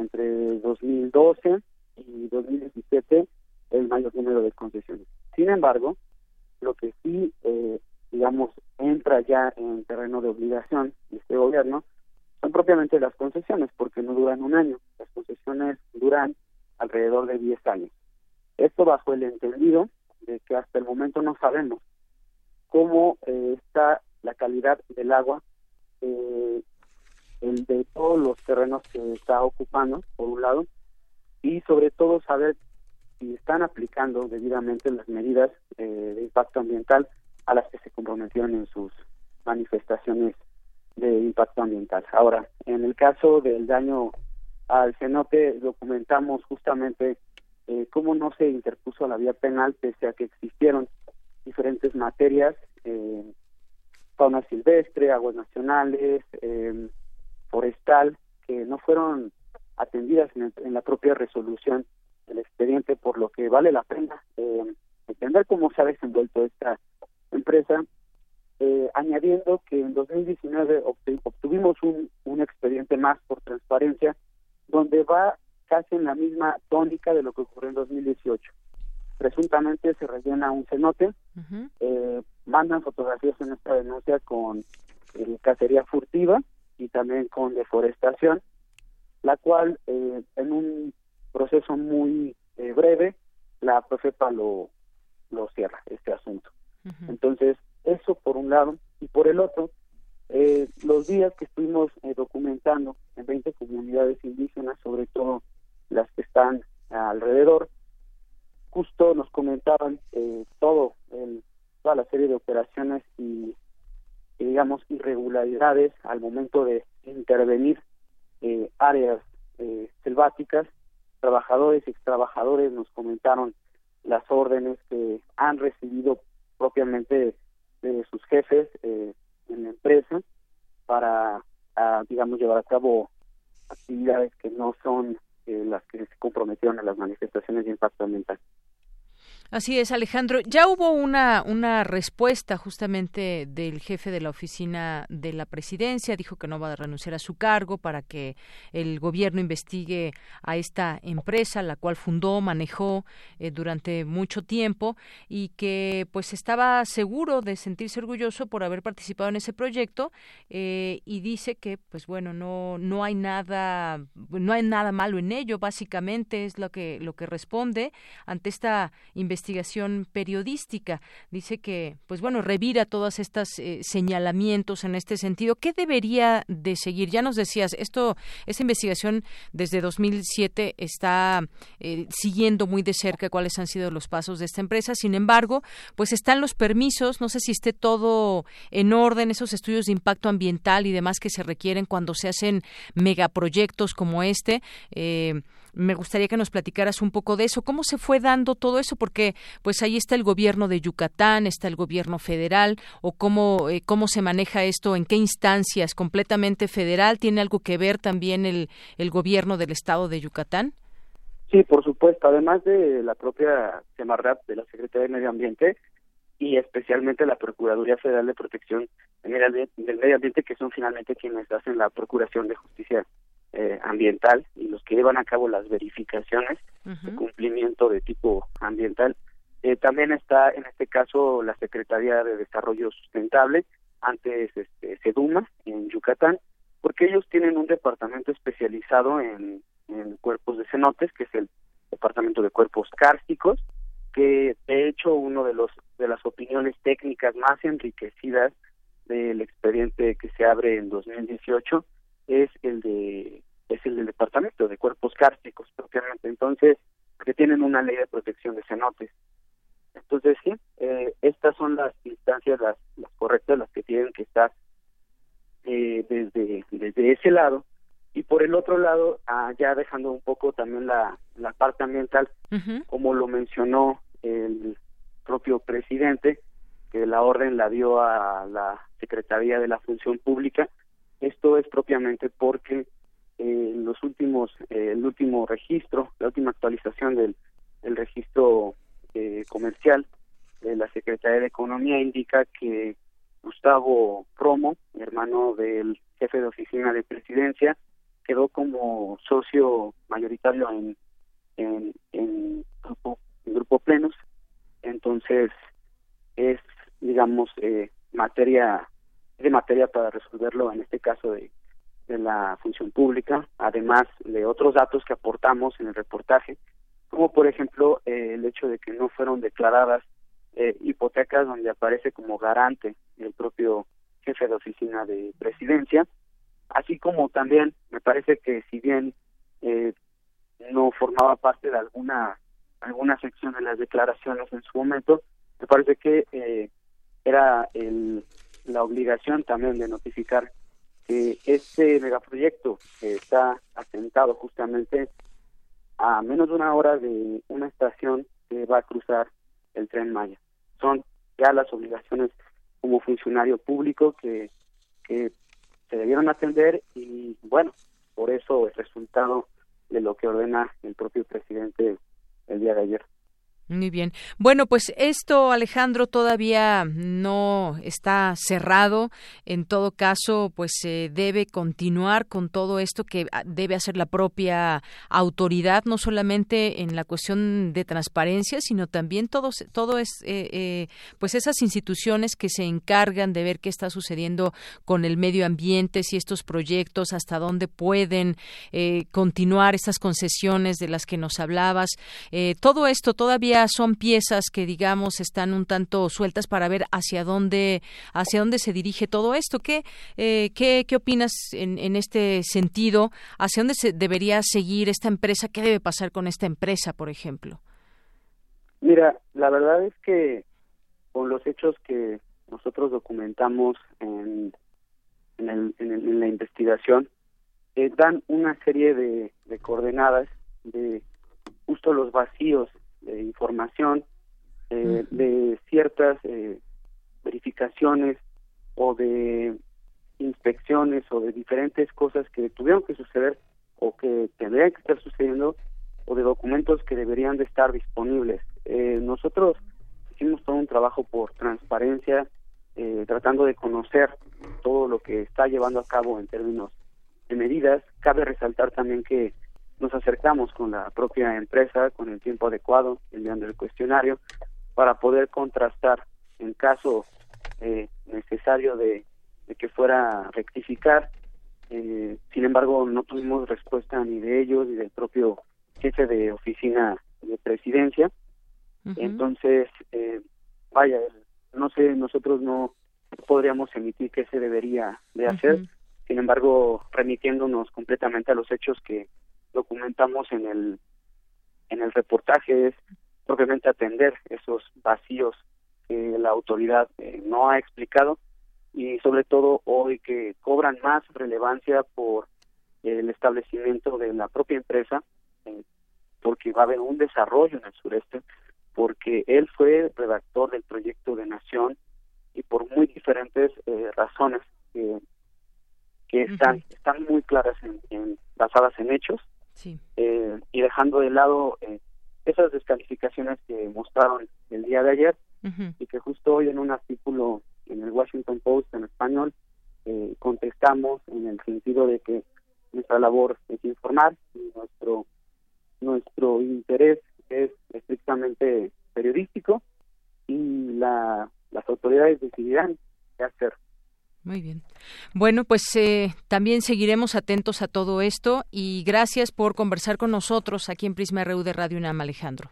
entre 2012 y 2017 el mayor número de concesiones. Sin embargo, lo que sí, eh, digamos, entra ya en terreno de obligación de este gobierno son propiamente las concesiones, porque no duran un año. Las concesiones duran alrededor de 10 años. Esto bajo el entendido de que hasta el momento no sabemos cómo eh, está la calidad del agua eh, el de todos los terrenos que está ocupando, por un lado, y sobre todo saber si están aplicando debidamente las medidas eh, de impacto ambiental a las que se comprometieron en sus manifestaciones de impacto ambiental. Ahora, en el caso del daño al cenote, documentamos justamente eh, cómo no se interpuso la vía penal, pese a que existieron diferentes materias, eh, fauna silvestre, aguas nacionales, eh, forestal, que no fueron atendidas en, la propia resolución del expediente, por lo que vale la pena eh, entender cómo se ha desenvuelto esta empresa, eh, añadiendo que en 2019 obtuvimos un, un expediente más por transparencia, donde va casi en la misma tónica de lo que ocurrió en 2018. Presuntamente se rellena un cenote, eh, mandan fotografías en esta denuncia con cacería furtiva y también con deforestación, la cual eh, en un proceso muy eh, breve la Profepa lo, lo cierra, este asunto. Entonces, eso por un lado, y por el otro, eh, los días que estuvimos documentando en 20 comunidades indígenas, sobre todo las que están alrededor, justo nos comentaban todo el, toda la serie de operaciones y, digamos irregularidades al momento de intervenir eh, áreas eh, selváticas, trabajadores y extrabajadores nos comentaron las órdenes que han recibido propiamente de sus jefes eh, en la empresa para, digamos, llevar a cabo actividades que no son las que se comprometieron a las manifestaciones de impacto ambiental.
Así es, Alejandro. Ya hubo una, una respuesta justamente del jefe de la oficina de la presidencia. Dijo que no va a renunciar a su cargo para que el gobierno investigue a esta empresa, la cual fundó, manejó eh, durante mucho tiempo y que pues estaba seguro de sentirse orgulloso por haber participado en ese proyecto eh, y dice que pues bueno no no hay nada no hay nada malo en ello. Básicamente es lo que lo que responde ante esta investigación investigación periodística. Dice que, pues bueno, revira todos estos eh, señalamientos en este sentido. ¿Qué debería de seguir? Ya nos decías, esto, esa investigación desde 2007 está eh, siguiendo muy de cerca cuáles han sido los pasos de esta empresa. Sin embargo, pues están los permisos. No sé si esté todo en orden, esos estudios de impacto ambiental y demás que se requieren cuando se hacen megaproyectos como este. Eh, me gustaría que nos platicaras un poco de eso. ¿Cómo se fue dando todo eso? Porque pues ahí está el gobierno de Yucatán, está el gobierno federal, o cómo, eh, cómo se maneja esto, en qué instancias, completamente federal. ¿Tiene algo que ver también el, el gobierno del estado de Yucatán?
Sí, por supuesto. Además de la propia Semarnat, de la Secretaría de Medio Ambiente, y especialmente la Procuraduría Federal de Protección del Medio Ambiente, que son finalmente quienes hacen la procuración de justicia eh, ambiental y los que llevan a cabo las verificaciones de cumplimiento de tipo ambiental. Eh, también está en este caso la Secretaría de Desarrollo Sustentable, antes este, SEDUMA, en Yucatán, porque ellos tienen un departamento especializado en, en cuerpos de cenotes, que es el Departamento de Cuerpos Cársticos, que de hecho uno de los de las opiniones técnicas más enriquecidas del expediente que se abre en 2018 es el de es el del departamento de cuerpos cársticos propiamente entonces que tienen una ley de protección de cenotes Entonces, sí, eh, estas son las instancias, las, las correctas, las que tienen que estar eh, desde, desde ese lado. Y por el otro lado, ah, ya dejando un poco también la, la parte ambiental, como lo mencionó el propio presidente, que la orden la dio a la Secretaría de la Función Pública. Esto es propiamente porque eh, los últimos, eh, el último registro, la última actualización del, del registro eh, comercial de la Secretaría de Economía indica que Gustavo Romo, hermano del jefe de oficina de presidencia, quedó como socio mayoritario en, en, en grupo, en grupo plenos. Entonces, es, digamos, eh, materia de materia para resolverlo en este caso de, la función pública, además de otros datos que aportamos en el reportaje, como por ejemplo eh, el hecho de que no fueron declaradas eh, hipotecas donde aparece como garante el propio jefe de oficina de presidencia, así como también me parece que si bien eh, no formaba parte de alguna alguna sección de las declaraciones en su momento, me parece que eh, era el, la obligación también de notificar que este megaproyecto está asentado justamente a menos de una hora de una estación que va a cruzar el tren Maya. Son ya las obligaciones como funcionario público que, que se debieron atender y bueno, por eso el resultado de lo que ordena el propio presidente el día de ayer.
Muy bien. Bueno, pues esto, Alejandro, todavía no está cerrado. En todo caso, pues se debe continuar con todo esto que ah, debe hacer la propia autoridad, no solamente en la cuestión de transparencia, sino también todo, todo es, eh, eh, pues esas instituciones que se encargan de ver qué está sucediendo con el medio ambiente, si estos proyectos, hasta dónde pueden eh, continuar estas concesiones de las que nos hablabas. todo esto todavía son piezas que digamos están un tanto sueltas para ver hacia dónde hacia dónde se dirige todo esto. ¿Qué eh, qué, qué opinas en, en este sentido? ¿Hacia dónde se debería seguir esta empresa? ¿Qué debe pasar con esta empresa, por ejemplo?
Mira, la verdad es que con los hechos que nosotros documentamos en, en, la investigación, eh, dan una serie de coordenadas de justo los vacíos de información, eh, de ciertas eh, verificaciones o de inspecciones o de diferentes cosas que tuvieron que suceder o que tendrían que estar sucediendo o de documentos que deberían de estar disponibles. Eh, nosotros hicimos todo un trabajo por transparencia, tratando de conocer todo lo que está llevando a cabo en términos de medidas. Cabe resaltar también que nos acercamos con la propia empresa con el tiempo adecuado, enviando el cuestionario, para poder contrastar en caso eh, necesario de, que fuera a rectificar. Eh, sin embargo, no tuvimos respuesta ni de ellos ni del propio jefe de oficina de presidencia. Entonces, eh, vaya, no sé, nosotros no podríamos emitir qué se debería de hacer. Sin embargo, remitiéndonos completamente a los hechos que documentamos en el en el reportaje es propiamente atender esos vacíos que la autoridad eh, no ha explicado y sobre todo hoy que cobran más relevancia por el establecimiento de la propia empresa eh, porque va a haber un desarrollo en el sureste porque él fue redactor del proyecto de nación y por muy diferentes eh, razones que, que están están muy claras en, basadas en hechos eh, y dejando de lado eh, esas descalificaciones que mostraron el día de ayer y que justo hoy en un artículo en el Washington Post en español eh, contestamos en el sentido de que nuestra labor es informar y nuestro nuestro interés es estrictamente periodístico y la, las autoridades decidirán qué hacer.
Muy bien. Bueno, pues eh, también seguiremos atentos a todo esto y gracias por conversar con nosotros aquí en Prisma RU de Radio UNAM, Alejandro.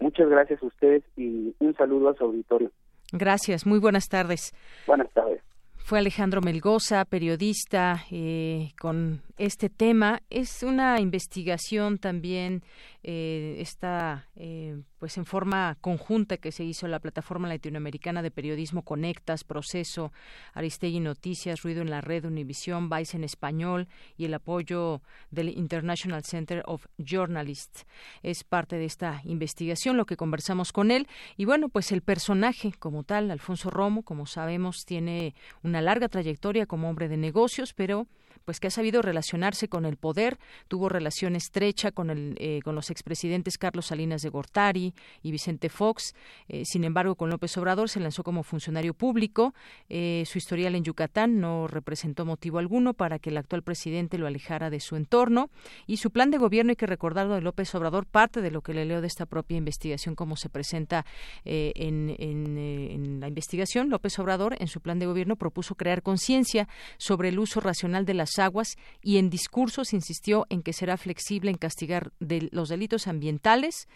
Muchas gracias a ustedes y un saludo a su auditorio.
Gracias, muy buenas tardes.
Buenas tardes.
Fue Alejandro Melgoza, periodista, eh, con este tema. Es una investigación también, eh, está eh, pues en forma conjunta que se hizo la plataforma latinoamericana de periodismo Conectas, Proceso, Aristegui Noticias, Ruido en la Red, Univisión, Vice en Español y el apoyo del International Center of Journalists. Es parte de esta investigación, lo que conversamos con él. Y bueno, pues el personaje como tal, Alfonso Romo, como sabemos, tiene una larga trayectoria como hombre de negocios, pero pues que ha sabido relacionarse con el poder, tuvo relación estrecha con, el, eh, con los expresidentes Carlos Salinas de Gortari y Vicente Fox. Eh, sin embargo, con López Obrador se lanzó como funcionario público. Eh, su historial en Yucatán no representó motivo alguno para que el actual presidente lo alejara de su entorno. Y su plan de gobierno, hay que recordarlo de López Obrador, parte de lo que le leo de esta propia investigación, como se presenta en, en la investigación. López Obrador, en su plan de gobierno, propuso crear conciencia sobre el uso racional de las aguas y en discursos insistió en que será flexible en castigar de los delitos ambientales.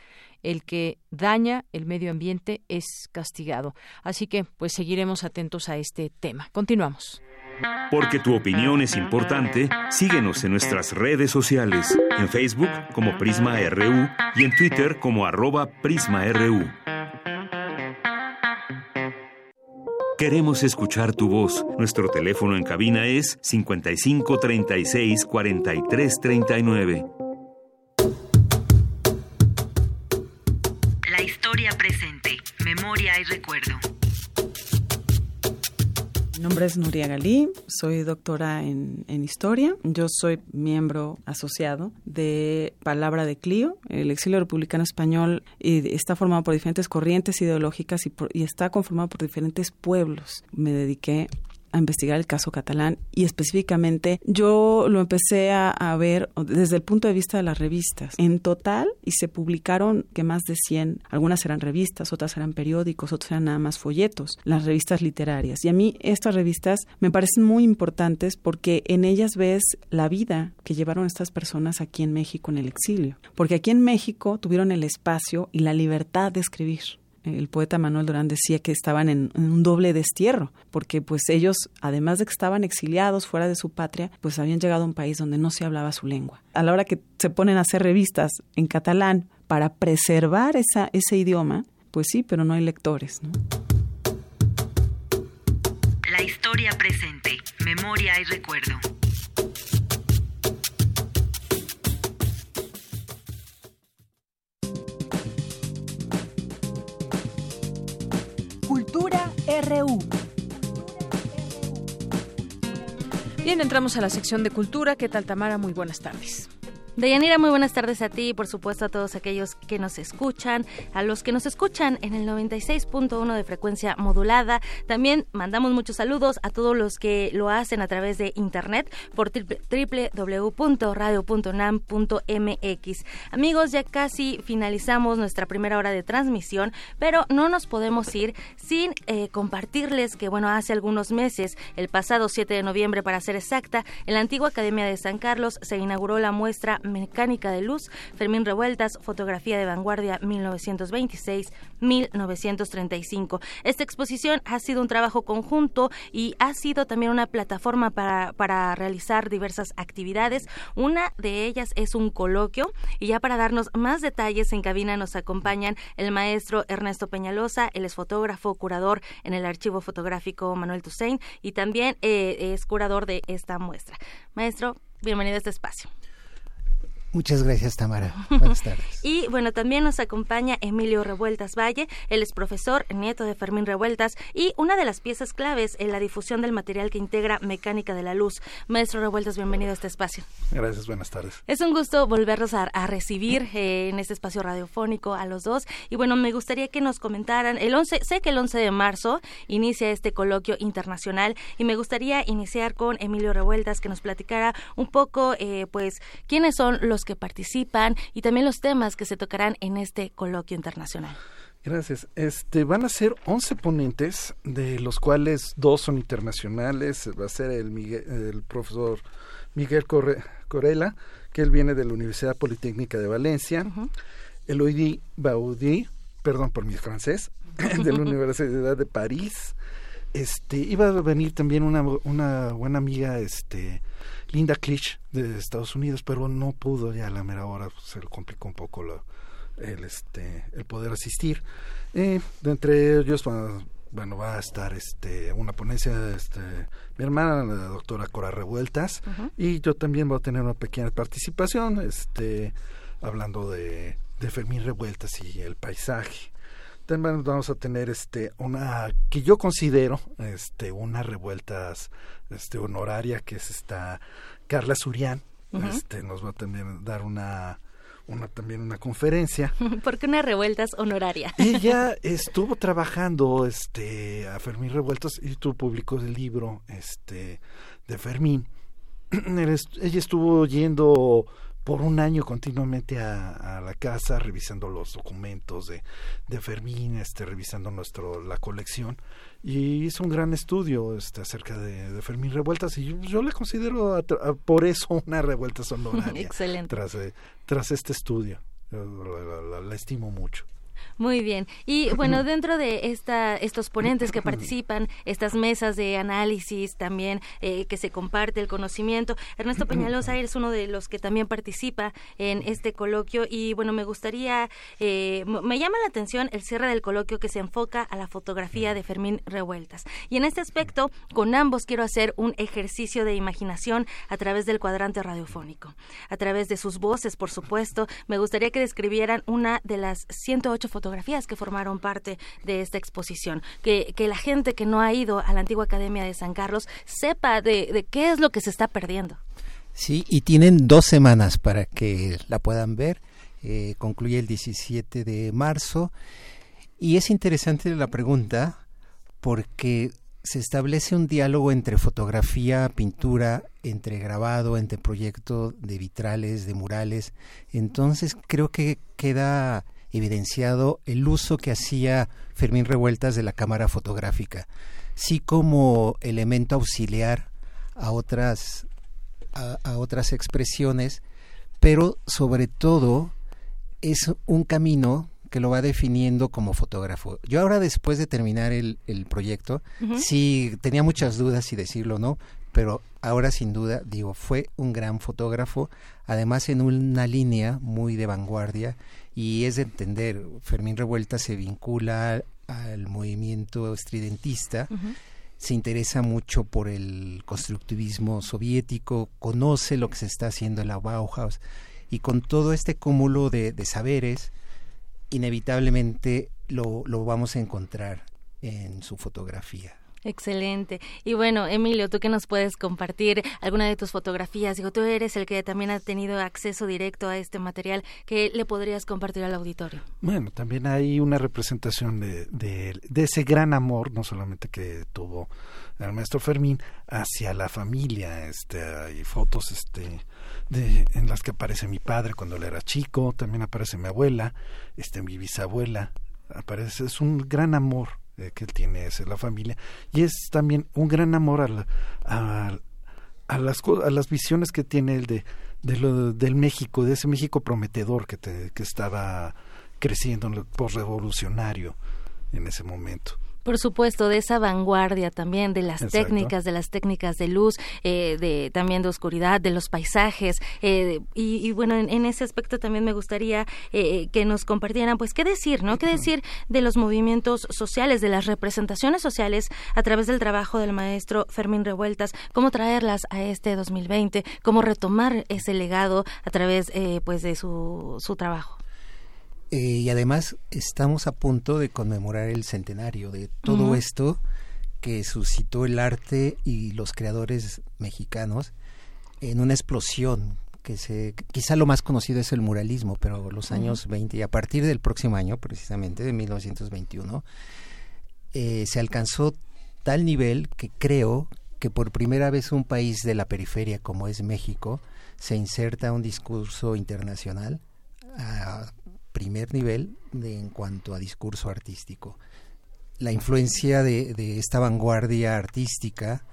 El que daña el medio ambiente es castigado. Así que, pues seguiremos atentos a este tema. Continuamos.
Porque tu opinión es importante, síguenos en nuestras redes sociales, en Facebook como Prisma RU y en Twitter como arroba PrismaRU. Queremos escuchar tu voz. Nuestro teléfono en cabina es 55 36 43 39.
La historia presente, memoria y recuerdo.
Mi nombre es Nuria Galí, soy doctora en, Historia. Yo soy miembro asociado de Palabra de Clio, el exilio republicano español, y está formado por diferentes corrientes ideológicas y, y está conformado por diferentes pueblos. Me dediqué a investigar el caso catalán y específicamente yo lo empecé a, ver desde el punto de vista de las revistas. En total, y se publicaron que más de 100, algunas eran revistas, otras eran periódicos, otras eran nada más folletos, las revistas literarias. Y a mí estas revistas me parecen muy importantes porque en ellas ves la vida que llevaron estas personas aquí en México en el exilio. Porque aquí en México tuvieron el espacio y la libertad de escribir el poeta Manuel Durán decía que estaban en, un doble destierro, porque pues ellos, además de que estaban exiliados fuera de su patria, pues habían llegado a un país donde no se hablaba su lengua. A la hora que se ponen a hacer revistas en catalán para preservar esa, ese idioma, pues sí, pero no hay lectores.
La historia presente, memoria y recuerdo.
RU. Bien, entramos a la sección de cultura. ¿Qué tal, Tamara? Muy buenas tardes.
Deyanira, muy buenas tardes a ti y por supuesto a todos aquellos que nos escuchan, a los que nos escuchan en el 96.1 de frecuencia modulada. También mandamos muchos saludos a todos los que lo hacen a través de internet por www.radio.nam.mx. Amigos, ya casi finalizamos nuestra primera hora de transmisión, pero no nos podemos ir sin eh, compartirles que, bueno, hace algunos meses, el pasado 7 de noviembre para ser exacta, en la antigua Academia de San Carlos se inauguró la muestra Mecánica de Luz, Fermín Revueltas, Fotografía de Vanguardia 1926-1935. Esta exposición ha sido un trabajo conjunto y ha sido también una plataforma para, para realizar diversas actividades. Una de ellas es un coloquio y ya para darnos más detalles en cabina nos acompañan el maestro Ernesto Peñalosa, él es fotógrafo, curador en el archivo fotográfico Manuel Toussaint y también eh, es curador de esta muestra. Maestro, bienvenido a este espacio.
Muchas gracias, Tamara. Buenas tardes.
y bueno, también nos acompaña Emilio Revueltas Valle. Él es profesor, nieto de Fermín Revueltas y una de las piezas claves en la difusión del material que integra Mecánica de la Luz. Maestro Revueltas, bienvenido a este espacio.
Gracias, buenas tardes.
Es un gusto volverlos a, recibir eh, en este espacio radiofónico a los dos. Y bueno, me gustaría que nos comentaran, el 11, sé que el 11 de marzo inicia este coloquio internacional y me gustaría iniciar con Emilio Revueltas que nos platicara un poco, eh, pues, quiénes son los que participan y también los temas que se tocarán en este coloquio internacional.
Gracias. Este van a ser 11 ponentes, de los cuales dos son internacionales. Va a ser el, el profesor Miguel Corella, que él viene de la Universidad Politécnica de Valencia. Eloidi Baudí, perdón por mi francés, de la Universidad de París. este iba a venir también una, una buena amiga este Linda Clich de Estados Unidos pero no pudo ya a la mera hora se le complicó un poco lo, el este el poder asistir. Eh, de entre ellos bueno va a estar este una ponencia este mi hermana la doctora Cora Revueltas y yo también voy a tener una pequeña participación este hablando de de Fermín Revueltas y el paisaje también vamos a tener este una que yo considero este una revueltas este honoraria que es esta Carla Surian este nos va a también dar una una también una conferencia.
¿Por qué una revueltas honoraria?
Ella estuvo trabajando este a Fermín Revueltas y tú publicó el libro este de Fermín. Ella estuvo yendo por un año continuamente a, la casa revisando los documentos de, de Fermín, este, revisando nuestro la colección y hizo un gran estudio este, acerca de, Fermín Revueltas y yo, le considero por eso una revuelta honoraria
Excelente.
Tras, tras este estudio. la estimo mucho.
Muy bien. Y bueno, dentro de esta, estos ponentes que participan, estas mesas de análisis también eh, que se comparte el conocimiento, Ernesto Peñalosa es uno de los que también participa en este coloquio y bueno, me gustaría, eh, me llama la atención el cierre del coloquio que se enfoca a la fotografía de Fermín Revueltas. Y en este aspecto, con ambos quiero hacer un ejercicio de imaginación a través del cuadrante radiofónico. A través de sus voces, por supuesto, me gustaría que describieran una de las 108 fotografías que formaron parte de esta exposición. Que, que la gente que no ha ido a la antigua Academia de San Carlos sepa de, qué es lo que se está perdiendo.
Sí, y tienen dos semanas para que la puedan ver. Eh, concluye el 17 de marzo. Y es interesante la pregunta porque se establece un diálogo entre fotografía, pintura, entre grabado, entre proyecto de vitrales, de murales. Entonces creo que queda evidenciado el uso que hacía Fermín Revueltas de la cámara fotográfica, sí como elemento auxiliar a otras, a, otras expresiones, pero sobre todo es un camino que lo va definiendo como fotógrafo. Yo ahora después de terminar el, el proyecto, sí tenía muchas dudas si decirlo o no, pero ahora sin duda digo, fue un gran fotógrafo, además en una línea muy de vanguardia y es de entender, Fermín Revuelta se vincula al movimiento estridentista, se interesa mucho por el constructivismo soviético, conoce lo que se está haciendo en la Bauhaus y con todo este cúmulo de, saberes, inevitablemente lo, lo vamos a encontrar en su fotografía.
Excelente. Y bueno, Emilio, tú que nos puedes compartir alguna de tus fotografías. Digo, tú eres el que también ha tenido acceso directo a este material. que le podrías compartir al auditorio?
Bueno, también hay una representación de, de, ese gran amor, no solamente que tuvo el maestro Fermín, hacia la familia. Este, hay fotos este, de, en las que aparece mi padre cuando él era chico, también aparece mi abuela, este, mi bisabuela. Aparece, es un gran amor eh, que él tiene es la familia y es también un gran amor a, a, a, las, a las visiones que tiene él de, de lo, del México, de ese México prometedor que, te, que estaba creciendo en revolucionario en ese momento.
Por supuesto, de esa vanguardia también, de las técnicas, de las técnicas de luz, eh, de también de oscuridad, de los paisajes. Eh, y, bueno, en, ese aspecto también me gustaría eh, que nos compartieran, pues, qué decir, ¿no? ¿Qué decir de los movimientos sociales, de las representaciones sociales a través del trabajo del maestro Fermín Revueltas? ¿Cómo traerlas a este 2020? ¿Cómo retomar ese legado a través, pues, de su, su trabajo?
Eh, y además estamos a punto de conmemorar el centenario de todo esto que suscitó el arte y los creadores mexicanos en una explosión que se quizá lo más conocido es el muralismo, pero los años 20 y a partir del próximo año, precisamente de 1921, eh, se alcanzó tal nivel que creo que por primera vez un país de la periferia como es México se inserta un discurso internacional a primer nivel de, en cuanto a discurso artístico. La influencia de, esta vanguardia artística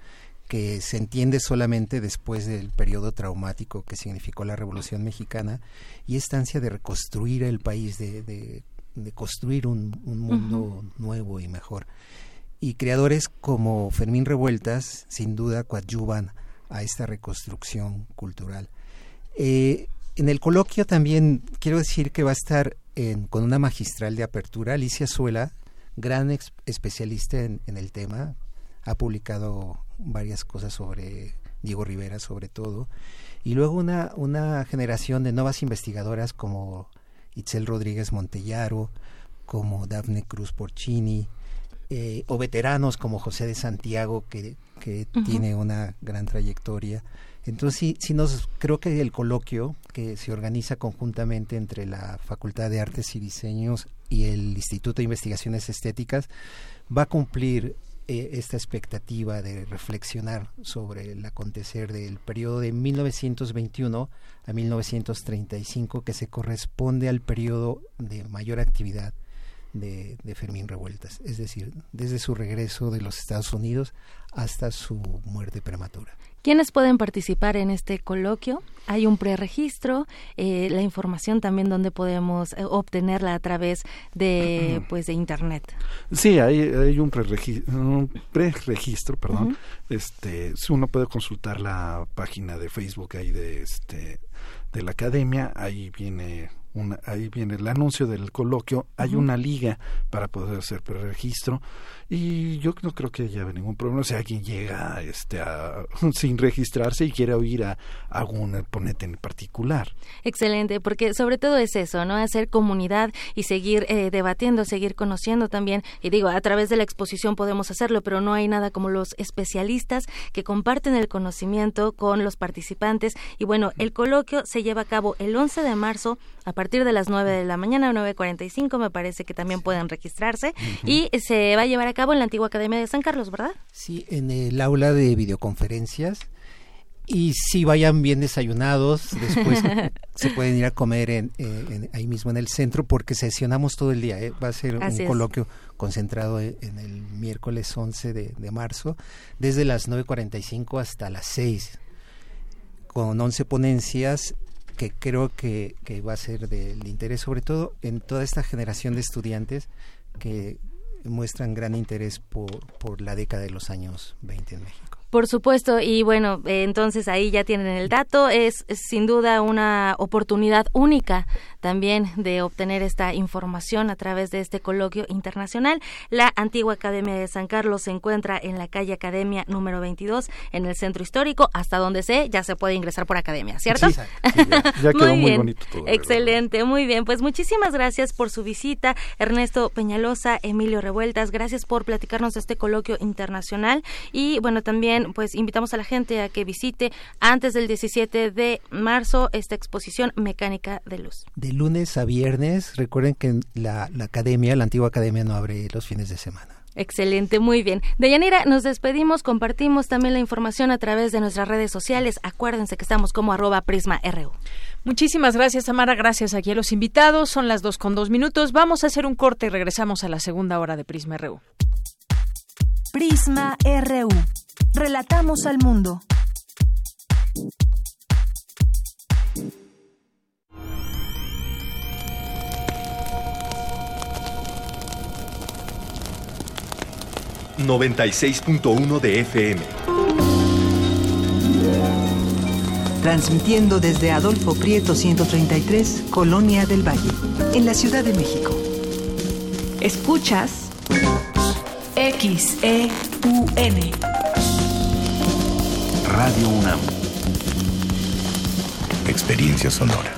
que se entiende solamente después del periodo traumático que significó la Revolución Mexicana y esta ansia de reconstruir el país, de, de, construir un, mundo nuevo y mejor. y creadores como Fermín Revueltas sin duda coadyuvan a esta reconstrucción cultural. Eh, en el coloquio también quiero decir que va a estar con una magistral de apertura, Alicia Suela, gran especialista en, el tema, ha publicado varias cosas sobre Diego Rivera sobre todo, y luego una, una generación de nuevas investigadoras como Itzel Rodríguez Montellaro, como Dafne Cruz Porcini, eh, o veteranos como José de Santiago, que, que tiene una gran trayectoria. Entonces, sí, sí nos, creo que el coloquio que se organiza conjuntamente entre la Facultad de Artes y Diseños y el Instituto de Investigaciones Estéticas va a cumplir eh, esta expectativa de reflexionar sobre el acontecer del periodo de 1921 a 1935 que se corresponde al periodo de mayor actividad de, de, Fermín Revueltas, es decir, desde su regreso de los Estados Unidos hasta su muerte prematura.
¿Quiénes pueden participar en este coloquio? Hay un preregistro, eh, la información también donde podemos eh, obtenerla a través de pues de internet.
Sí, hay, hay un preregistro, perdón. Este, uno puede consultar la página de Facebook ahí de este de la academia, ahí viene ahí viene el anuncio del coloquio, hay una liga para poder hacer preregistro y yo no creo que haya ningún problema si alguien llega este sin registrarse y quiere oír a, algún ponente en particular.
Excelente, porque sobre todo es eso, ¿no? Hacer comunidad y seguir eh, debatiendo, seguir conociendo también. Y digo, a través de la exposición podemos hacerlo, pero no hay nada como los especialistas que comparten el conocimiento con los participantes. Y bueno, el coloquio se lleva a cabo el 11 de marzo a partir de las 9 de la mañana, 9.45 me parece que también pueden registrarse. Y se va a llevar a cabo en la antigua Academia de San Carlos, ¿verdad?
Sí, en el aula de videoconferencias. Y si vayan bien desayunados, después se pueden ir a comer en, ahí mismo en el centro porque sesionamos todo el día. ¿eh? Va a ser un coloquio concentrado e, en el miércoles 11 de, de marzo, desde las 9.45 hasta las 6, con 11 ponencias que creo que, que va a ser del interés, sobre todo en toda esta generación de estudiantes que muestran gran interés por, por la década de los años 20 en México.
Por supuesto, y bueno, eh, entonces ahí ya tienen el dato. Es, sin duda una oportunidad única también de obtener esta información a través de este coloquio internacional. La antigua Academia de San Carlos se encuentra en la calle Academia número 22 en el centro histórico. Hasta donde sé, ya se puede ingresar por Academia, ¿cierto?
Sí, ya, quedó muy, bonito todo.
Excelente, muy bien. Pues muchísimas gracias por su visita, Ernesto Peñalosa, Emilio Revueltas. Gracias por platicarnos de este coloquio internacional y bueno, también pues invitamos a la gente a que visite antes del 17 de marzo esta exposición Mecánica de Luz.
De lunes a viernes, recuerden que la, la academia, la antigua academia no abre los fines de semana.
Excelente, muy bien. Deyanira, nos despedimos, compartimos también la información a través de nuestras redes sociales. Acuérdense que estamos como arroba prisma.ru.
Muchísimas gracias, Tamara. Gracias aquí a los invitados. Son las dos con dos minutos. Vamos a hacer un corte y regresamos a la segunda hora de Prisma RU.
Prisma RU. Relatamos al mundo.
...96.1 de FM.
Transmitiendo desde Adolfo Prieto 133, Colonia del Valle, en la Ciudad de México.
Escuchas XEUN
Radio UNAM. Experiencia sonora.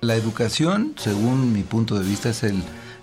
La educación, según mi punto de vista, es el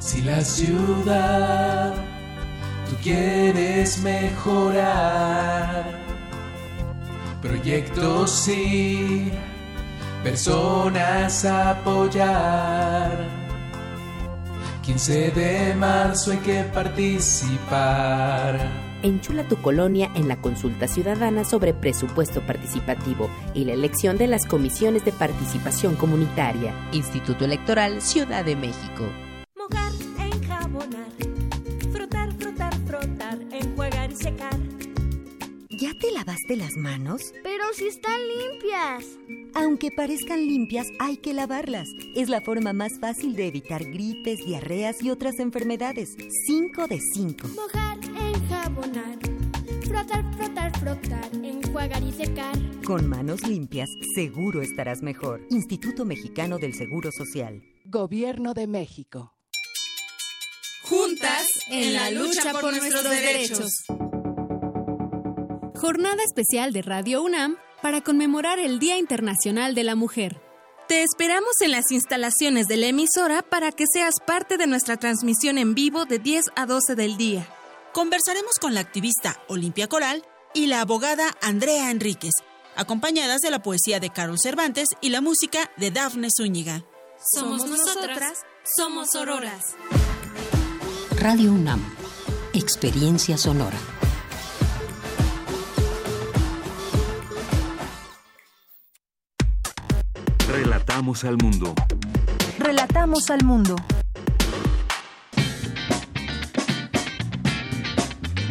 Si la ciudad tú quieres mejorar, proyectos sí, personas apoyar. 15 de marzo hay que participar.
Enchula tu colonia en la consulta ciudadana sobre presupuesto participativo y la elección de las comisiones de participación comunitaria. Instituto Electoral Ciudad de México.
Mojar, enjabonar, frotar, frotar, frotar, enjuagar y secar.
¿Ya te lavaste las manos?
Pero si están limpias.
Aunque parezcan limpias, hay que lavarlas. Es la forma más fácil de evitar gripes, diarreas y otras enfermedades. 5 de 5.
Mojar, enjabonar, frotar, frotar, frotar, enjuagar y secar.
Con manos limpias, seguro estarás mejor. Instituto Mexicano del Seguro Social.
Gobierno de México.
Juntas en la lucha por nuestros derechos. Jornada especial de Radio UNAM para conmemorar el Día Internacional de la Mujer.
Te esperamos en las instalaciones de la emisora para que seas parte de nuestra transmisión en vivo de 10 a 12 del día.
Conversaremos con la activista Olimpia Coral y la abogada Andrea Enríquez, acompañadas de la poesía de Carol Cervantes y la música de Dafne Zúñiga.
Somos nosotras, somos auroras.
Radio UNAM. Experiencia sonora.
Relatamos al mundo.
Relatamos al mundo.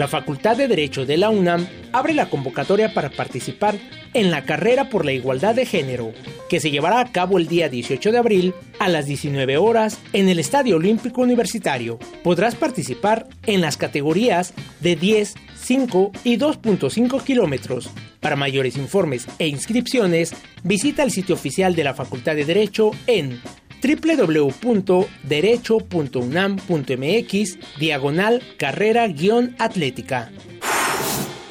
La Facultad de Derecho de la UNAM abre la convocatoria para participar en la carrera por la igualdad de género, que se llevará a cabo el día 18 de abril a las 19 horas en el Estadio Olímpico Universitario. Podrás participar en las categorías de 10, 5 y 2.5 kilómetros. Para mayores informes e inscripciones, visita el sitio oficial de la Facultad de Derecho en www.derecho.unam.mx diagonal carrera-atlética.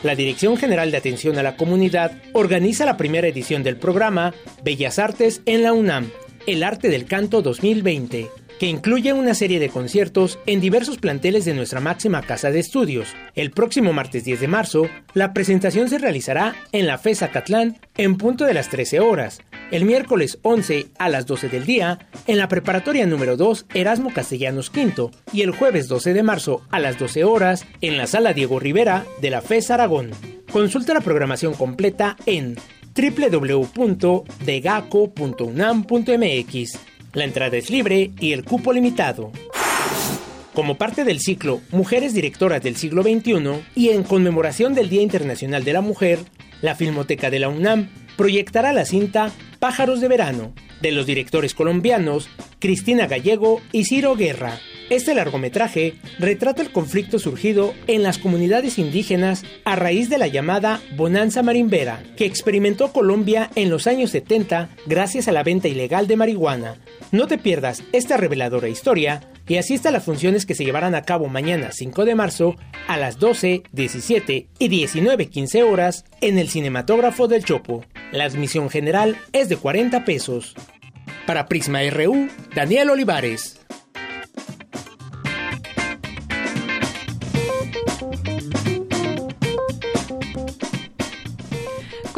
La Dirección General de Atención a la Comunidad organiza la primera edición del programa Bellas Artes en la UNAM, El Arte del Canto 2020 que incluye una serie de conciertos en diversos planteles de nuestra máxima casa de estudios. El próximo martes 10 de marzo, la presentación se realizará en la FESA Catlán en punto de las 13 horas. El miércoles 11 a las 12 del día, en la preparatoria número 2 Erasmo Castellanos V y el jueves 12 de marzo a las 12 horas en la sala Diego Rivera de la FES Aragón. Consulta la programación completa en www.degaco.unam.mx. La entrada es libre y el cupo limitado. Como parte del ciclo Mujeres Directoras del Siglo XXI y en conmemoración del Día Internacional de la Mujer, la Filmoteca de la UNAM proyectará la cinta Pájaros de Verano, de los directores colombianos Cristina Gallego y Ciro Guerra. Este largometraje retrata el conflicto surgido en las comunidades indígenas a raíz de la llamada Bonanza Marimbera, que experimentó Colombia en los años 70 gracias a la venta ilegal de marihuana. No te pierdas esta reveladora historia y asista a las funciones que se llevarán a cabo mañana 5 de marzo a las 12, 17 y 19.15 horas en el Cinematógrafo del Chopo. La admisión general es de 40 pesos. Para Prisma RU, Daniel Olivares.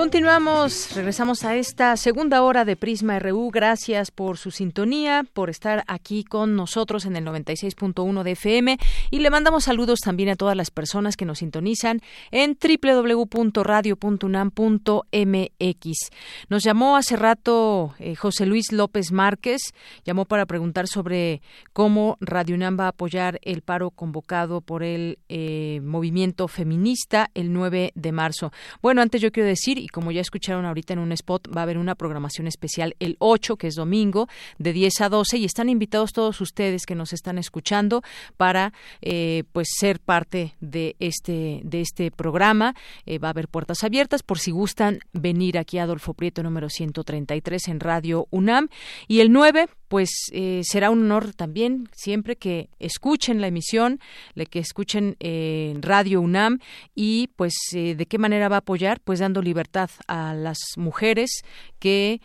Continuamos, regresamos a esta segunda hora de Prisma RU. Gracias por su sintonía, por estar aquí con nosotros en el 96.1 de FM y le mandamos saludos también a todas las personas que nos sintonizan en www.radio.unam.mx. Nos llamó hace rato eh, José Luis López Márquez, llamó para preguntar sobre cómo Radio UNAM va a apoyar el paro convocado por el eh, movimiento feminista el 9 de marzo. Bueno, antes yo quiero decir, y como ya escucharon ahorita en un spot, va a haber una programación especial el 8, que es domingo, de 10 a 12, y están invitados todos ustedes que nos están escuchando para eh, pues ser parte de este, de este programa. Eh, va a haber puertas abiertas por si gustan venir aquí a Adolfo Prieto número 133 en Radio UNAM. Y el 9, pues eh, será un honor también siempre que escuchen la emisión, le que escuchen eh, Radio UNAM y pues eh, de qué manera va a apoyar, pues dando libertad a las mujeres que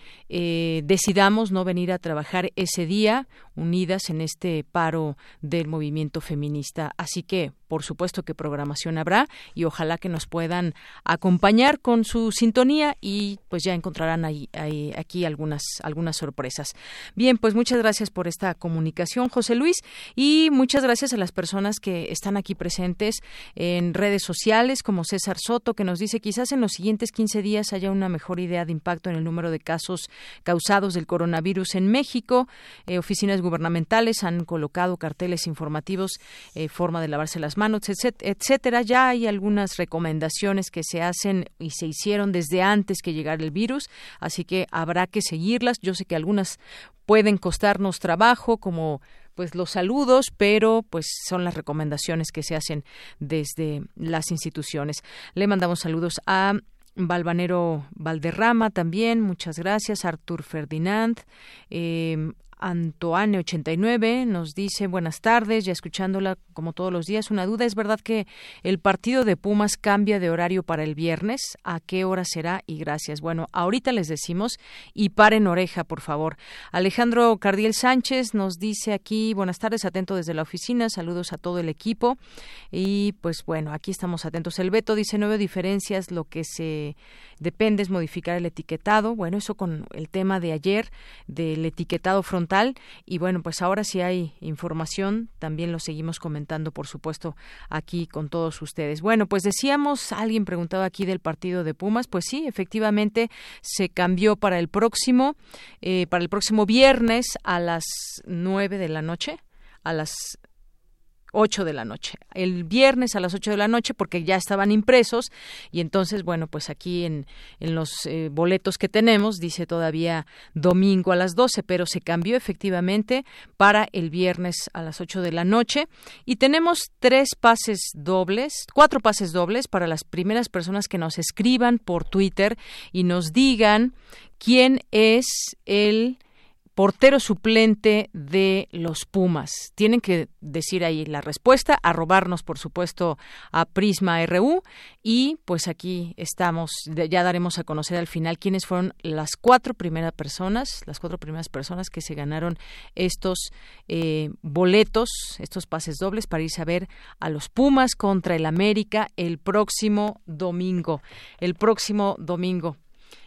decidamos no venir a trabajar ese día unidas en este paro del movimiento feminista. Así que, por supuesto que programación habrá y ojalá que nos puedan acompañar con su sintonía y pues ya encontrarán ahí, aquí algunas algunas sorpresas. Bien, pues muchas gracias por esta comunicación, José Luis, y muchas gracias a las personas que están aquí presentes en redes sociales, como César Soto, que nos dice quizás en los siguientes 15 días haya una mejor idea de impacto en el número de casos causados del coronavirus en México. Eh, oficinas gubernamentales han colocado carteles informativos, eh, forma de lavarse las manos, etcétera. Ya hay algunas recomendaciones que se hacen y se hicieron desde antes que llegara el virus, así que habrá que seguirlas. Yo sé que algunas pueden costarnos trabajo, como pues los saludos, pero pues son las recomendaciones que se hacen desde las instituciones. Le mandamos saludos a Balvanero Valderrama también, muchas gracias. Artur Ferdinand, eh, Antoine89 nos dice buenas tardes, ya escuchándola como todos los días. Una duda, ¿es verdad que el partido de Pumas cambia de horario para el viernes? ¿A qué hora será? Y gracias. Bueno, ahorita les decimos y paren oreja, por favor. Alejandro Cardiel Sánchez nos dice aquí, buenas tardes, atento desde la oficina, saludos a todo el equipo. Y pues bueno, aquí estamos atentos. El Beto dice nueve diferencias, lo que se depende es modificar el etiquetado. Bueno, eso con el tema de ayer del etiquetado frontal. Y bueno, pues ahora si hay información, también lo seguimos comentando, por supuesto, aquí con todos ustedes. Bueno, pues decíamos, alguien preguntaba aquí del partido de Pumas. Pues sí, efectivamente se cambió para el próximo, eh, para el próximo viernes a las nueve de la noche a las 8 de la noche. El viernes a las 8 de la noche porque ya estaban impresos y entonces, bueno, pues aquí en, en los eh, boletos que tenemos dice todavía domingo a las 12, pero se cambió efectivamente para el viernes a las 8 de la noche y tenemos tres pases dobles, cuatro pases dobles para las primeras personas que nos escriban por Twitter y nos digan quién es el portero suplente de los Pumas. Tienen que decir ahí la respuesta, a robarnos, por supuesto, a Prisma RU y pues aquí estamos, ya daremos a conocer al final quiénes fueron las cuatro primeras personas, las cuatro primeras personas que se ganaron estos eh, boletos, estos pases dobles para irse a ver a los Pumas contra el América el próximo domingo. El próximo domingo.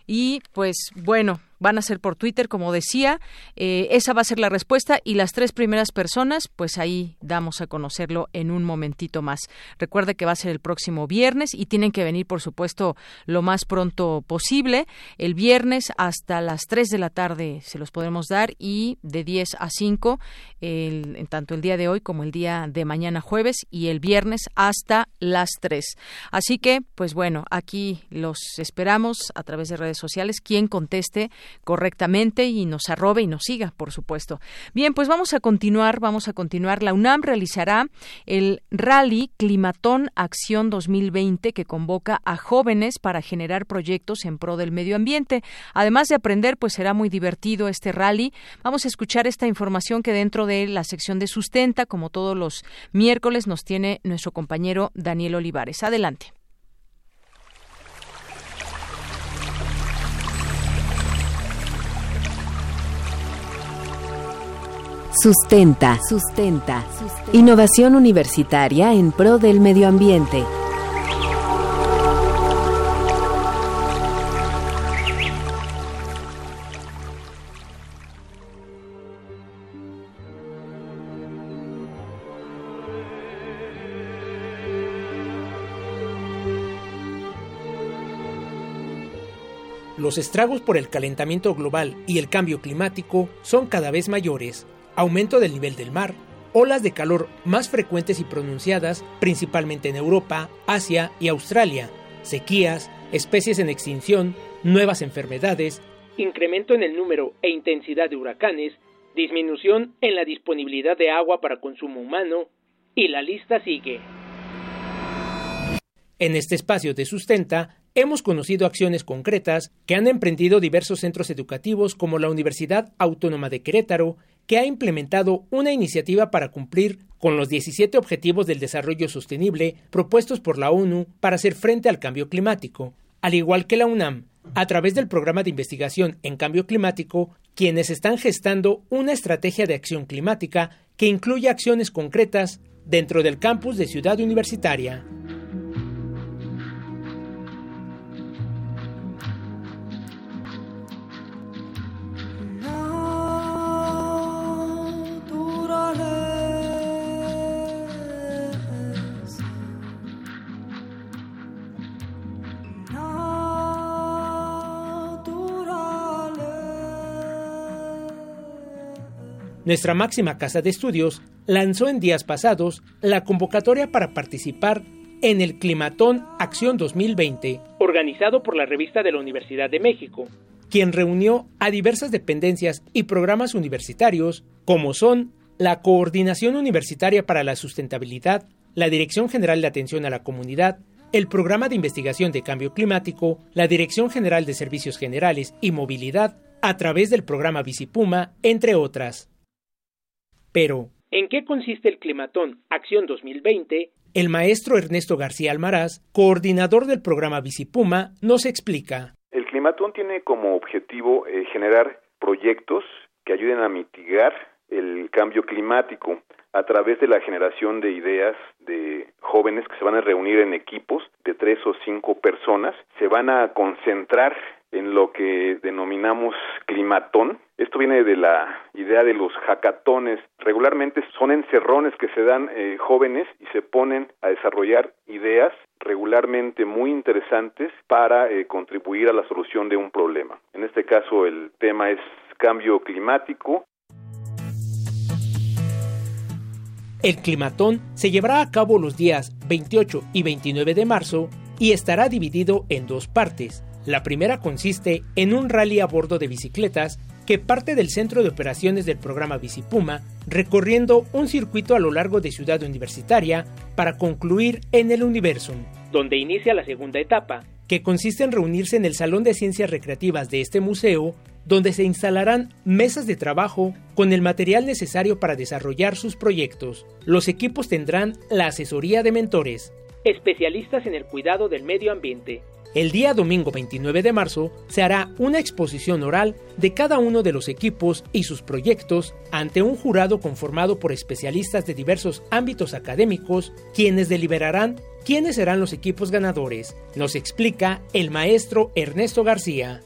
Y pues bueno, van a ser por Twitter, como decía. Eh, esa va a ser la respuesta y las tres primeras personas, pues ahí damos a conocerlo en un momentito más. Recuerde que va a ser el próximo viernes y tienen que venir, por supuesto, lo más pronto posible. El viernes hasta las 3 de la tarde se los podemos dar y de 10 a 5, en tanto el día de hoy como el día de mañana jueves y el viernes hasta las 3. Así que, pues bueno, aquí los esperamos a través de redes sociales. Quien conteste correctamente y nos arrobe y nos siga, por supuesto. Bien, pues vamos a continuar, vamos a continuar. La UNAM realizará el Rally Climatón Acción 2020 que convoca a jóvenes para generar proyectos en pro del medio ambiente. Además de aprender, pues será muy divertido este rally. Vamos a escuchar esta información que dentro de la sección de sustenta, como todos los miércoles, nos tiene nuestro compañero Daniel Olivares. Adelante.
Sustenta. Sustenta. Innovación universitaria en pro del medio ambiente.
los estragos por el calentamiento global y el cambio climático son cada vez mayores, Aumento del nivel del mar, olas de calor más frecuentes y pronunciadas, principalmente en Europa, Asia y Australia, sequías, especies en extinción, nuevas enfermedades, incremento en el número e intensidad de huracanes, disminución en la disponibilidad de agua para consumo humano, y la lista sigue. En este espacio de Sustenta hemos conocido acciones concretas que han emprendido diversos centros educativos como la Universidad Autónoma de Querétaro, que ha implementado una iniciativa para cumplir con los 17 Objetivos del Desarrollo Sostenible propuestos por la ONU para hacer frente al cambio climático, al igual que la UNAM, a través del programa de investigación en cambio climático, quienes están gestando una estrategia de acción climática que incluye acciones concretas dentro del campus de Ciudad Universitaria. Nuestra máxima casa de estudios lanzó en días pasados la convocatoria para participar en el Climatón Acción 2020, organizado por la revista de la Universidad de México, quien reunió a diversas dependencias y programas universitarios, como son la Coordinación Universitaria para la Sustentabilidad, la Dirección General de Atención a la Comunidad, el Programa de Investigación de Cambio Climático, la Dirección General de Servicios Generales y Movilidad, a través del programa Visipuma, entre otras. Pero, ¿en qué consiste el Climatón Acción 2020? El maestro Ernesto García Almaraz, coordinador del programa Visipuma, nos explica.
El Climatón tiene como objetivo eh, generar proyectos que ayuden a mitigar el cambio climático a través de la generación de ideas de jóvenes que se van a reunir en equipos de tres o cinco personas, se van a concentrar en lo que denominamos climatón. Esto viene de la idea de los hackatones. Regularmente son encerrones que se dan eh, jóvenes y se ponen a desarrollar ideas regularmente muy interesantes para eh, contribuir a la solución de un problema. En este caso el tema es cambio climático.
El climatón se llevará a cabo los días 28 y 29 de marzo y estará dividido en dos partes. La primera consiste en un rally a bordo de bicicletas que parte del centro de operaciones del programa Bicipuma, recorriendo un circuito a lo largo de Ciudad Universitaria para concluir en el Universum, donde inicia la segunda etapa, que consiste en reunirse en el Salón de Ciencias Recreativas de este museo, donde se instalarán mesas de trabajo con el material necesario para desarrollar sus proyectos. Los equipos tendrán la asesoría de mentores, especialistas en el cuidado del medio ambiente, el día domingo 29 de marzo se hará una exposición oral de cada uno de los equipos y sus proyectos ante un jurado conformado por especialistas de diversos ámbitos académicos, quienes deliberarán quiénes serán los equipos ganadores, nos explica el maestro Ernesto García.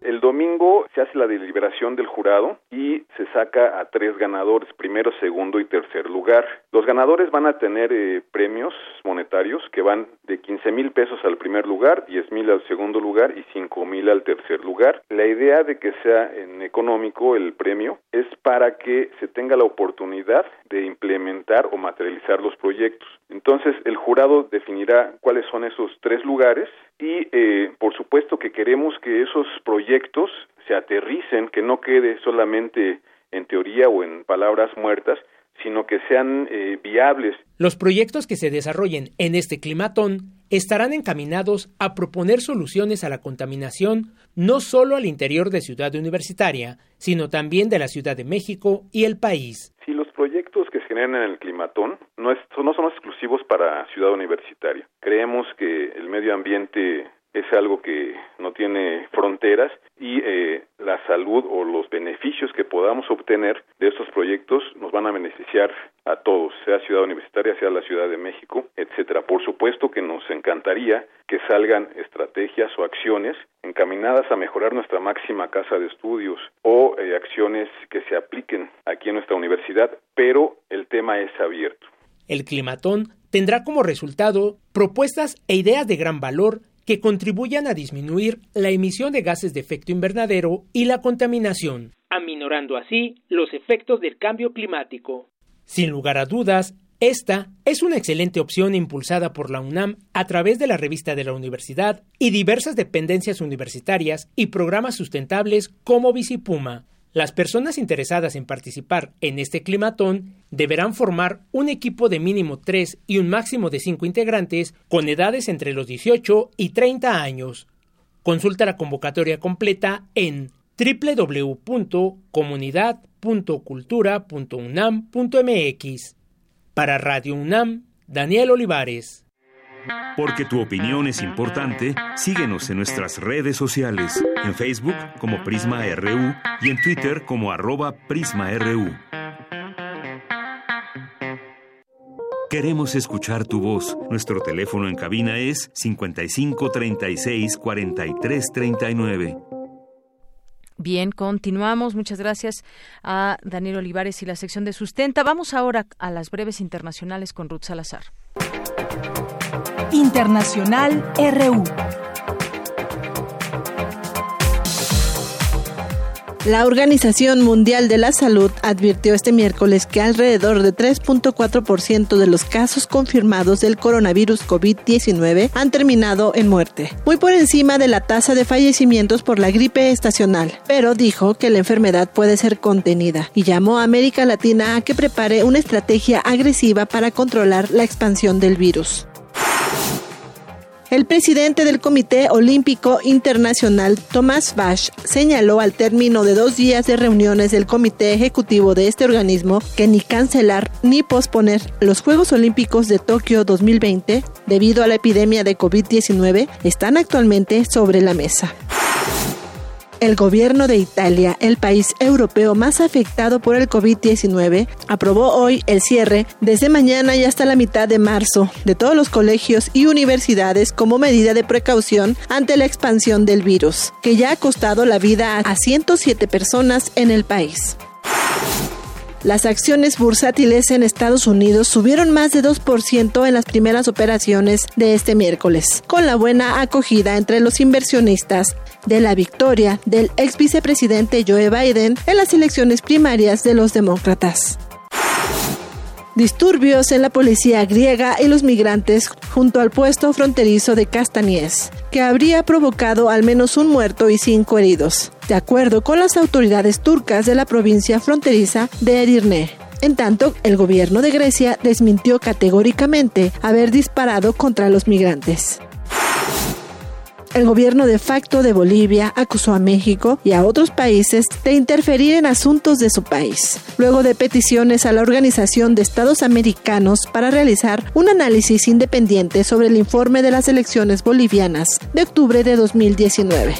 El domingo se hace la deliberación del jurado y se saca a tres ganadores, primero, segundo y tercer lugar. Los ganadores van a tener eh, premios monetarios que van de 15 mil pesos al primer lugar, 10 mil al segundo lugar y 5 mil al tercer lugar. La idea de que sea en económico el premio es para que se tenga la oportunidad de implementar o materializar los proyectos. Entonces el jurado definirá cuáles son esos tres lugares y eh, por supuesto que queremos que esos proyectos se aterricen, que no quede solamente en teoría o en palabras muertas, sino que sean eh, viables.
Los proyectos que se desarrollen en este climatón estarán encaminados a proponer soluciones a la contaminación no solo al interior de Ciudad Universitaria, sino también de la Ciudad de México y el país.
Si los generan en el climatón no, no son exclusivos para Ciudad Universitaria. Creemos que el medio ambiente es algo que no tiene fronteras y eh, la salud o los beneficios que podamos obtener de estos proyectos nos van a beneficiar a todos, sea Ciudad Universitaria, sea la Ciudad de México, etcétera. Por supuesto que nos encantaría que salgan estrategias o acciones encaminadas a mejorar nuestra máxima casa de estudios o eh, acciones que se apliquen aquí en nuestra universidad, pero el tema es abierto.
El climatón tendrá como resultado propuestas e ideas de gran valor que contribuyan a disminuir la emisión de gases de efecto invernadero y la contaminación, aminorando así los efectos del cambio climático. Sin lugar a dudas, esta es una excelente opción impulsada por la UNAM a través de la revista de la universidad y diversas dependencias universitarias y programas sustentables como Bicipuma. Las personas interesadas en participar en este climatón deberán formar un equipo de mínimo 3 y un máximo de 5 integrantes con edades entre los 18 y 30 años. Consulta la convocatoria completa en www.comunidad.cultura.unam.mx. Para Radio UNAM, Daniel Olivares.
Porque tu opinión es importante, síguenos en nuestras redes sociales, en Facebook como Prisma RU y en Twitter como arroba PrismaRU. Queremos escuchar tu voz. Nuestro teléfono en cabina es 55 36 43 39.
Bien, continuamos. Muchas gracias a Daniel Olivares y la sección de Sustenta. Vamos ahora a las breves internacionales con Ruth Salazar.
Internacional RU.
La Organización Mundial de la Salud advirtió este miércoles que alrededor de 3.4% de los casos confirmados del coronavirus COVID-19 han terminado en muerte, muy por encima de la tasa de fallecimientos por la gripe estacional, pero dijo que la enfermedad puede ser contenida y llamó a América Latina a que prepare una estrategia agresiva para controlar la expansión del virus. El presidente del Comité Olímpico Internacional, Tomás Bach, señaló al término de dos días de reuniones del Comité Ejecutivo de este organismo que ni cancelar ni posponer los Juegos Olímpicos de Tokio 2020 debido a la epidemia de COVID-19 están actualmente sobre la mesa. El gobierno de Italia, el país europeo más afectado por el COVID-19, aprobó hoy el cierre desde mañana y hasta la mitad de marzo de todos los colegios y universidades como medida de precaución ante la expansión del virus, que ya ha costado la vida a 107 personas en el país. Las acciones bursátiles en Estados Unidos subieron más de 2% en las primeras operaciones de este miércoles, con la buena acogida entre los inversionistas de la victoria del ex vicepresidente Joe Biden en las elecciones primarias de los demócratas. Disturbios en la policía griega y los migrantes junto al puesto fronterizo de Castañez, que habría provocado al menos un muerto y cinco heridos, de acuerdo con las autoridades turcas de la provincia fronteriza de Edirne. En tanto, el gobierno de Grecia desmintió categóricamente haber disparado contra los migrantes. El gobierno de facto de Bolivia acusó a México y a otros países de interferir en asuntos de su país, luego de peticiones a la Organización de Estados Americanos para realizar un análisis independiente sobre el informe de las elecciones bolivianas de octubre de 2019.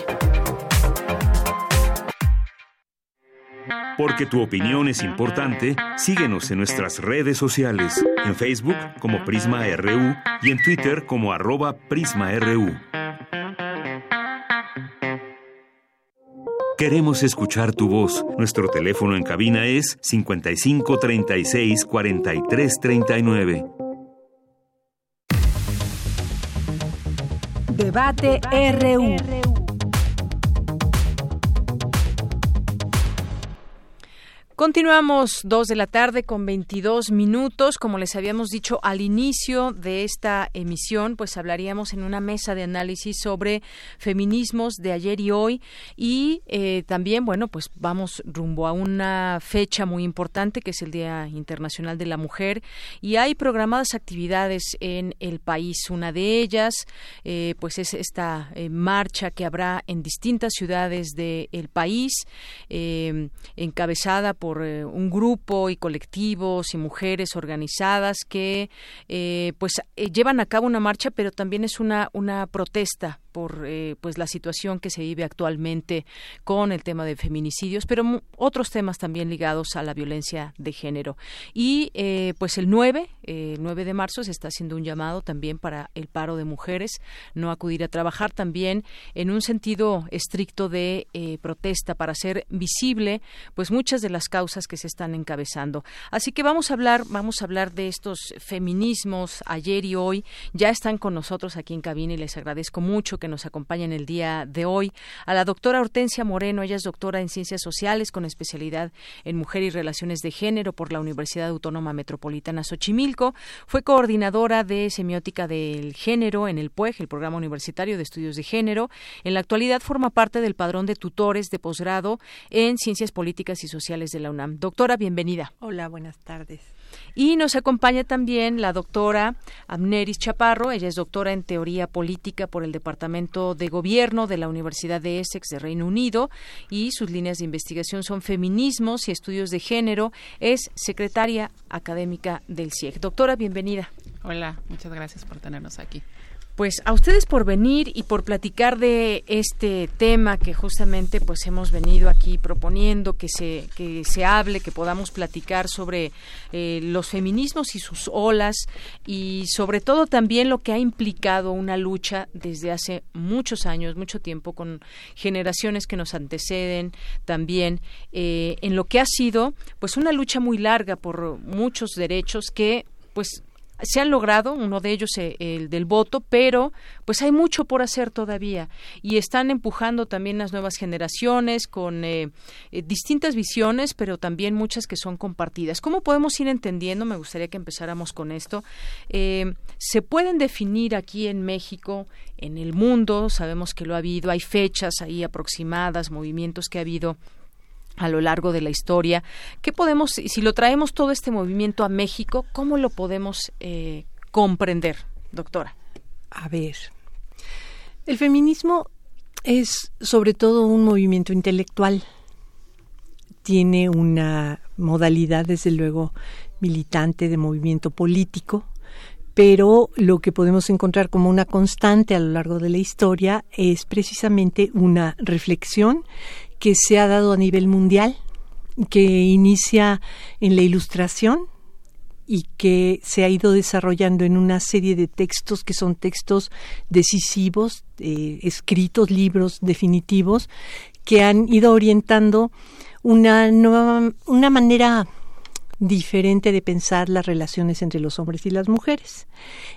Porque tu opinión es importante, síguenos en nuestras redes sociales, en Facebook como Prisma RU y en Twitter como arroba PrismaRU. Queremos escuchar tu voz. Nuestro teléfono en cabina es 55 36 43 39.
Debate RU.
Continuamos dos de la tarde con 22 minutos. Como les habíamos dicho al inicio de esta emisión, pues hablaríamos en una mesa de análisis sobre feminismos de ayer y hoy y eh, también, bueno, pues vamos rumbo a una fecha muy importante que es el Día Internacional de la Mujer y hay programadas actividades en el país. Una de ellas, eh, pues es esta eh, marcha que habrá en distintas ciudades del país, encabezada por por eh, un grupo y colectivos y mujeres organizadas que eh, pues eh, llevan a cabo una marcha pero también es una una protesta por eh, pues la situación que se vive actualmente con el tema de feminicidios, pero otros temas también ligados a la violencia de género. Y eh, pues el 9, eh, 9 de marzo se está haciendo un llamado también para el paro de mujeres, no acudir a trabajar también en un sentido estricto de eh, protesta para hacer visible pues muchas de las causas que se están encabezando. Así que vamos a hablar, vamos a hablar de estos feminismos ayer y hoy. Ya están con nosotros aquí en cabina y les agradezco mucho que nos acompañen el día de hoy. A la doctora Hortensia Moreno, ella es doctora en Ciencias Sociales con especialidad en Mujer y Relaciones de Género por la Universidad Autónoma Metropolitana Xochimilco. Fue coordinadora de semiótica del género en el PUEG, el Programa Universitario de Estudios de Género. En la actualidad forma parte del padrón de tutores de posgrado en Ciencias Políticas y Sociales de la UNAM. Doctora, bienvenida.
Hola, buenas tardes.
Y nos acompaña también la doctora Amneris Chaparro. Ella es doctora en Teoría Política por el Departamento de Gobierno de la Universidad de Essex de Reino Unido y sus líneas de investigación son feminismos y estudios de género. Es secretaria académica del CIEG. Doctora, bienvenida.
Hola, muchas gracias por tenernos aquí.
Pues a ustedes por venir y por platicar de este tema que justamente pues hemos venido aquí proponiendo que se que se hable, que podamos platicar sobre eh, los feminismos y sus olas y sobre todo también lo que ha implicado una lucha desde hace muchos años, mucho tiempo con generaciones que nos anteceden también eh, en lo que ha sido pues una lucha muy larga por muchos derechos que pues se han logrado, uno de ellos eh, el del voto, pero pues hay mucho por hacer todavía y están empujando también las nuevas generaciones con eh, eh, distintas visiones, pero también muchas que son compartidas. ¿Cómo podemos ir entendiendo? Me gustaría que empezáramos con esto. se pueden definir aquí en México, en el mundo, sabemos que lo ha habido, hay fechas ahí aproximadas, movimientos que ha habido a lo largo de la historia. ¿Qué podemos, si lo traemos todo este movimiento a México, cómo lo podemos eh, comprender, doctora?
A ver, el feminismo es sobre todo un movimiento intelectual. Tiene una modalidad, desde luego, militante de movimiento político, pero lo que podemos encontrar como una constante a lo largo de la historia es precisamente una reflexión que se ha dado a nivel mundial, que inicia en la ilustración y que se ha ido desarrollando en una serie de textos que son textos decisivos, eh, escritos, libros definitivos, que han ido orientando una nueva, una manera diferente de pensar las relaciones entre los hombres y las mujeres.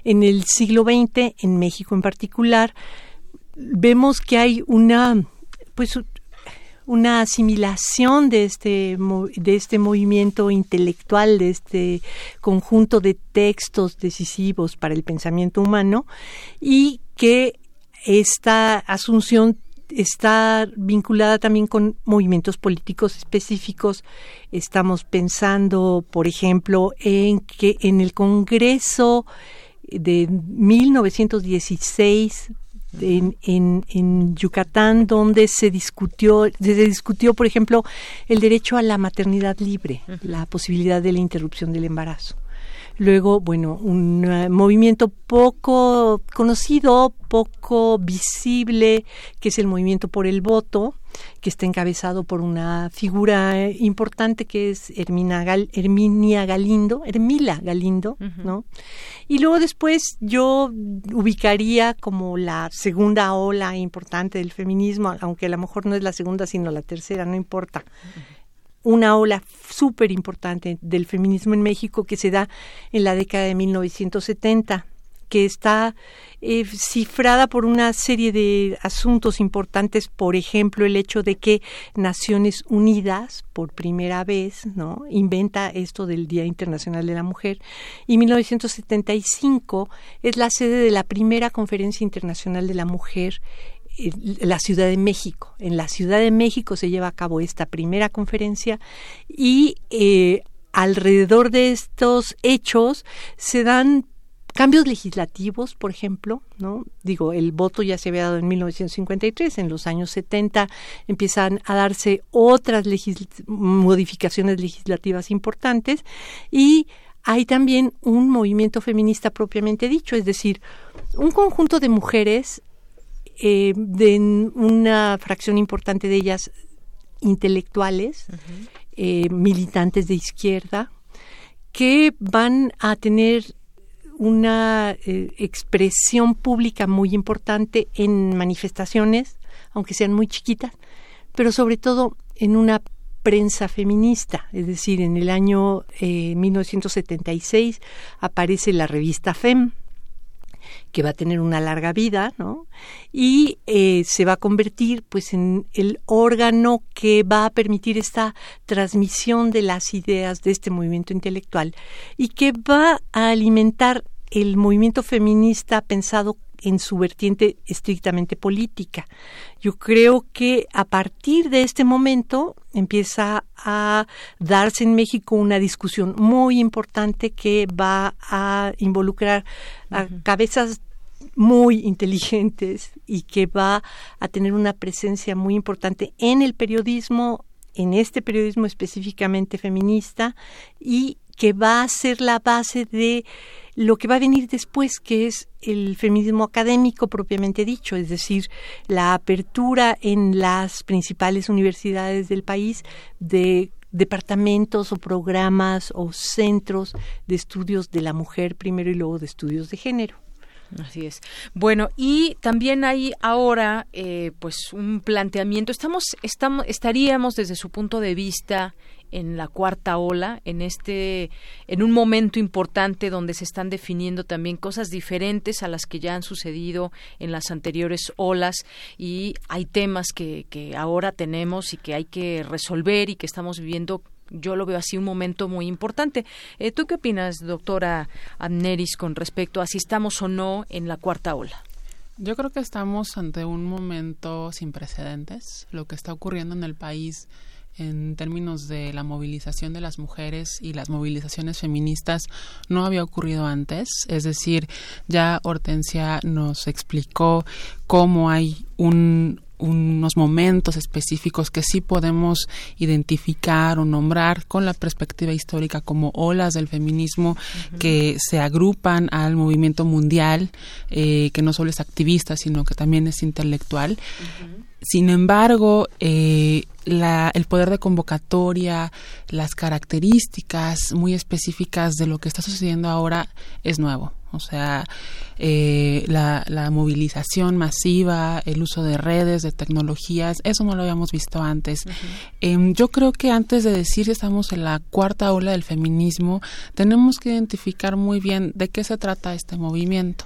En el siglo XX, en México en particular, vemos que hay una pues una asimilación de este, de este movimiento intelectual, de este conjunto de textos decisivos para el pensamiento humano y que esta asunción está vinculada también con movimientos políticos específicos. Estamos pensando, por ejemplo, en que en el Congreso de 1916 en, en, en, Yucatán donde se discutió, se discutió, por ejemplo, el derecho a la maternidad libre, la posibilidad de la interrupción del embarazo. Luego, bueno, un movimiento poco conocido, poco visible, que es el movimiento por el voto, que está encabezado por una figura importante que es Hermina Herminia Galindo, Hermila Galindo, ¿no? Y luego después yo ubicaría como la segunda ola importante del feminismo, aunque a lo mejor no es la segunda, sino la tercera, no importa una ola súper importante del feminismo en México que se da en la década de 1970 que está eh, cifrada por una serie de asuntos importantes, por ejemplo, el hecho de que Naciones Unidas, por primera vez, ¿no? inventa esto del Día Internacional de la Mujer, y 1975 es la sede de la primera Conferencia Internacional de la Mujer la Ciudad de México. En la Ciudad de México se lleva a cabo esta primera conferencia y eh, alrededor de estos hechos se dan cambios legislativos, por ejemplo, ¿no? Digo, el voto ya se había dado en 1953, en los años 70 empiezan a darse otras modificaciones legislativas importantes y hay también un movimiento feminista propiamente dicho, es decir, un conjunto de mujeres eh, de una fracción importante de ellas intelectuales, eh, militantes de izquierda, que van a tener una eh, expresión pública muy importante en manifestaciones, aunque sean muy chiquitas, pero sobre todo en una prensa feminista, es decir, en el año 1976 eh, aparece la revista FEM, que va a tener una larga vida, ¿no? Y eh, se va a convertir, pues, en el órgano que va a permitir esta transmisión de las ideas de este movimiento intelectual y que va a alimentar el movimiento feminista pensado en su vertiente estrictamente política. Yo creo que a partir de este momento empieza a darse en México una discusión muy importante que va a involucrar a cabezas muy inteligentes y que va a tener una presencia muy importante en el periodismo, en este periodismo específicamente feminista y que va a ser la base de lo que va a venir después, que es el feminismo académico propiamente dicho, es decir, la apertura en las principales universidades del país de departamentos o programas o centros de estudios de la mujer primero y luego de estudios de género.
Así es. Bueno, y también hay ahora, eh, pues, un planteamiento. Estamos, estamos, estaríamos desde su punto de vista en la cuarta ola, en este, en un momento importante donde se están definiendo también cosas diferentes a las que ya han sucedido en las anteriores olas y hay temas que, que ahora tenemos y que hay que resolver y que estamos viviendo yo lo veo así un momento muy importante. Eh, ¿Tú qué opinas, doctora Amneris, con respecto a si estamos o no en la cuarta ola?
Yo creo que estamos ante un momento sin precedentes. Lo que está ocurriendo en el país en términos de la movilización de las mujeres y las movilizaciones feministas no había ocurrido antes. Es decir, ya Hortensia nos explicó cómo hay un, unos momentos específicos que sí podemos identificar o nombrar con la perspectiva histórica como olas del feminismo que se agrupan al movimiento mundial, eh, que no solo es activista, sino que también es intelectual. Sin embargo, eh, el poder de convocatoria, las características muy específicas de lo que está sucediendo ahora es nuevo. O sea, eh, la, movilización masiva, el uso de redes, de tecnologías, eso no lo habíamos visto antes. Em, yo creo que antes de decir que estamos en la cuarta ola del feminismo, tenemos que identificar muy bien de qué se trata este movimiento.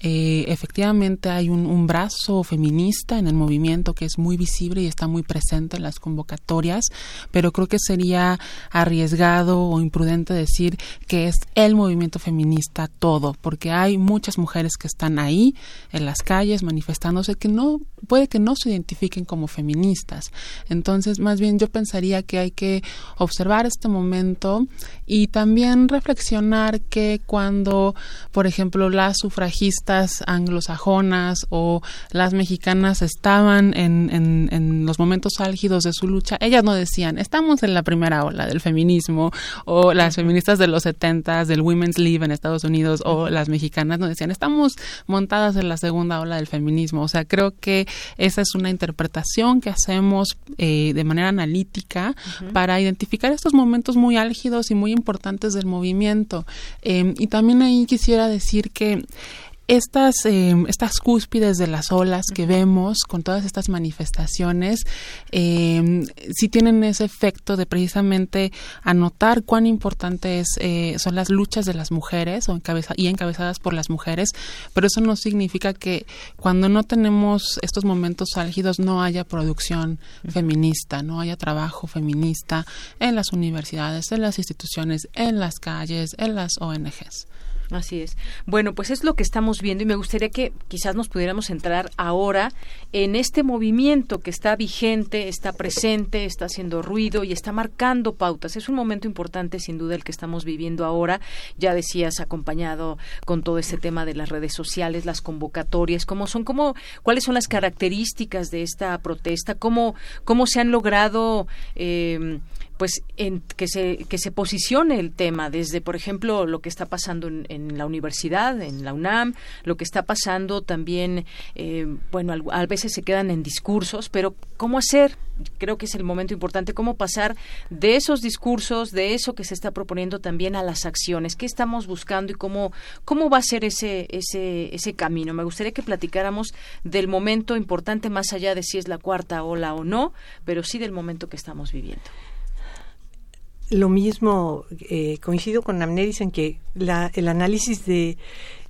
Eh, efectivamente hay un, brazo feminista en el movimiento que es muy visible y está muy presente en las convocatorias, pero creo que sería arriesgado o imprudente decir que es el movimiento feminista todo, porque hay muchas mujeres que están ahí en las calles manifestándose que no puede que no se identifiquen como feministas. Entonces, más bien yo pensaría que hay que observar este momento y también reflexionar que cuando, por ejemplo, las sufragistas anglosajonas o las mexicanas estaban en, en, los momentos álgidos de su lucha, ellas no decían, estamos en la primera ola del feminismo o las feministas de los setentas, del Women's League en Estados Unidos o las mexicanas no decían, estamos montadas en la segunda ola del feminismo. O sea, creo que esa es una interpretación que hacemos eh, de manera analítica para identificar estos momentos muy álgidos y muy importantes del movimiento. Em, y también ahí quisiera decir que estas, eh, estas cúspides de las olas que vemos con todas estas manifestaciones, eh, sí tienen ese efecto de precisamente anotar cuán importante es, eh, son las luchas de las mujeres o encabeza y encabezadas por las mujeres, pero eso no significa que cuando no tenemos estos momentos álgidos no haya producción feminista, no haya trabajo feminista en las universidades, en las instituciones, en las calles, en las ONGs.
Así es. Bueno, pues es lo que estamos viendo y me gustaría que quizás nos pudiéramos entrar ahora en este movimiento que está vigente, está presente, está haciendo ruido y está marcando pautas. Es un momento importante, sin duda, el que estamos viviendo ahora. Ya decías, acompañado con todo este tema de las redes sociales, las convocatorias, cómo son, cómo, cuáles son las características de esta protesta, cómo, cómo se han logrado eh, pues en, que se que se posicione el tema desde por ejemplo lo que está pasando en, la universidad en la UNAM lo que está pasando también eh, bueno a veces se quedan en discursos pero cómo hacer creo que es el momento importante cómo pasar de esos discursos de eso que se está proponiendo también a las acciones qué estamos buscando y cómo cómo va a ser ese ese ese camino me gustaría que platicáramos del momento importante más allá de si es la cuarta ola o no pero sí del momento que estamos viviendo
lo mismo, eh, coincido con Amneris en que la, el análisis de,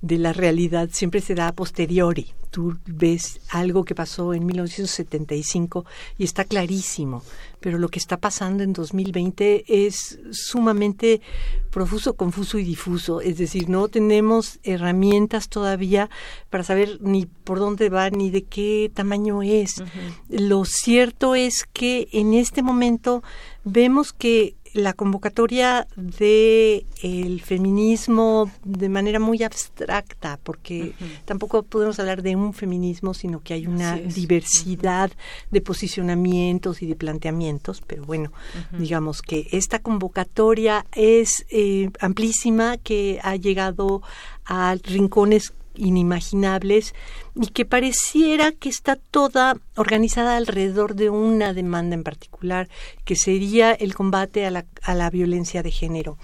de, la realidad siempre se da a posteriori. Tú ves algo que pasó en 1975 y está clarísimo, pero lo que está pasando en 2020 es sumamente profuso, confuso y difuso. Es decir, no tenemos herramientas todavía para saber ni por dónde va ni de qué tamaño es. Lo cierto es que en este momento vemos que la convocatoria de el feminismo de manera muy abstracta porque tampoco podemos hablar de un feminismo sino que hay una diversidad de posicionamientos y de planteamientos. Pero bueno digamos que esta convocatoria es eh, amplísima que ha llegado a rincones inimaginables y que pareciera que está toda organizada alrededor de una demanda en particular, que sería el combate a la, a la violencia de género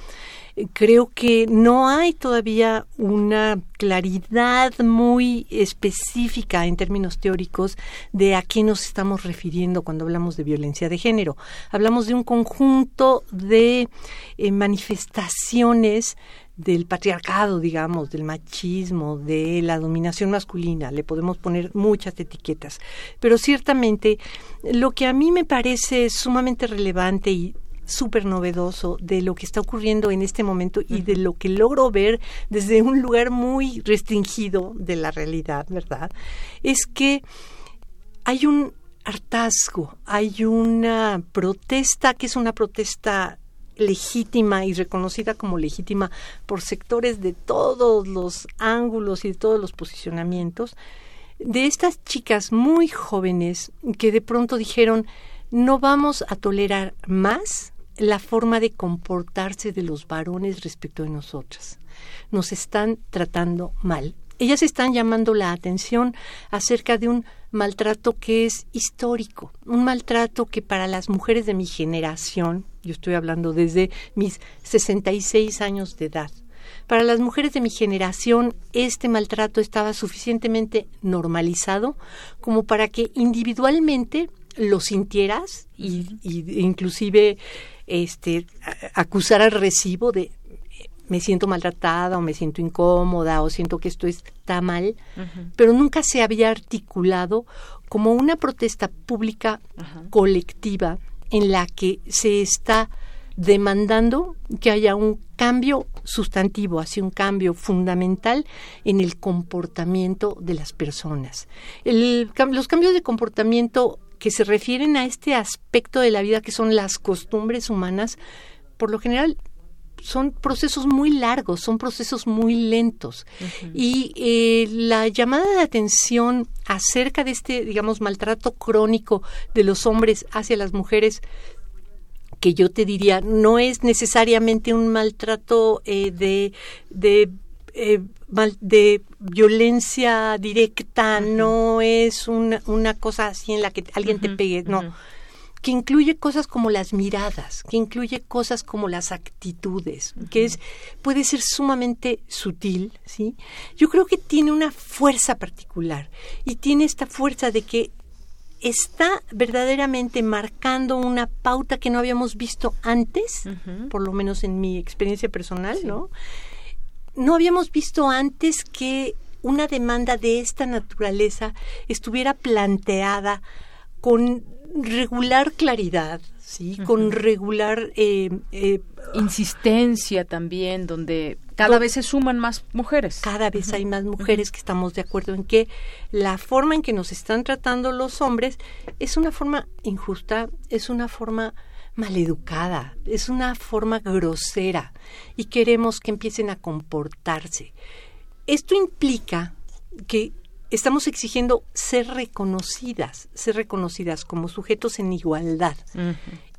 creo que no hay todavía una claridad muy específica en términos teóricos de a qué nos estamos refiriendo cuando hablamos de violencia de género. Hablamos de un conjunto de eh, manifestaciones del patriarcado, digamos, del machismo, de la dominación masculina. Le podemos poner muchas etiquetas. Pero ciertamente lo que a mí me parece sumamente relevante y súper novedoso de lo que está ocurriendo en este momento y de lo que logro ver desde un lugar muy restringido de la realidad, ¿verdad? Es que hay un hartazgo, hay una protesta que es una protesta legítima y reconocida como legítima por sectores de todos los ángulos y de todos los posicionamientos, de estas chicas muy jóvenes que de pronto dijeron no vamos a tolerar más la forma de comportarse de los varones respecto de nosotras. Nos están tratando mal. Ellas están llamando la atención acerca de un maltrato que es histórico, un maltrato que para las mujeres de mi generación, yo estoy hablando desde mis 66 años de edad, para las mujeres de mi generación este maltrato estaba suficientemente normalizado como para que individualmente lo sintieras y, inclusive este acusar al recibo de me siento maltratada o me siento incómoda o siento que esto está mal, pero nunca se había articulado como una protesta pública colectiva en la que se está demandando que haya un cambio sustantivo, así un cambio fundamental en el comportamiento de las personas. los cambios de comportamiento que se refieren a este aspecto de la vida que son las costumbres humanas, por lo general son procesos muy largos, son procesos muy lentos. Y eh, la llamada de atención acerca de este, digamos, maltrato crónico de los hombres hacia las mujeres, que yo te diría, no es necesariamente un maltrato eh, de, de eh, de violencia directa, no es una, una, cosa así en la que alguien te pegue, no que incluye cosas como las miradas, que incluye cosas como las actitudes, que es puede ser sumamente sutil, ¿sí? Yo creo que tiene una fuerza particular y tiene esta fuerza de que está verdaderamente marcando una pauta que no habíamos visto antes, por lo menos en mi experiencia personal, ¿no? No habíamos visto antes que una demanda de esta naturaleza estuviera planteada con regular claridad, sí, con regular eh, eh,
insistencia también, donde cada vez se suman más mujeres.
Cada vez hay más mujeres que estamos de acuerdo en que la forma en que nos están tratando los hombres es una forma injusta, es una forma maleducada, es una forma grosera y queremos que empiecen a comportarse. Esto implica que estamos exigiendo ser reconocidas, ser reconocidas como sujetos en igualdad.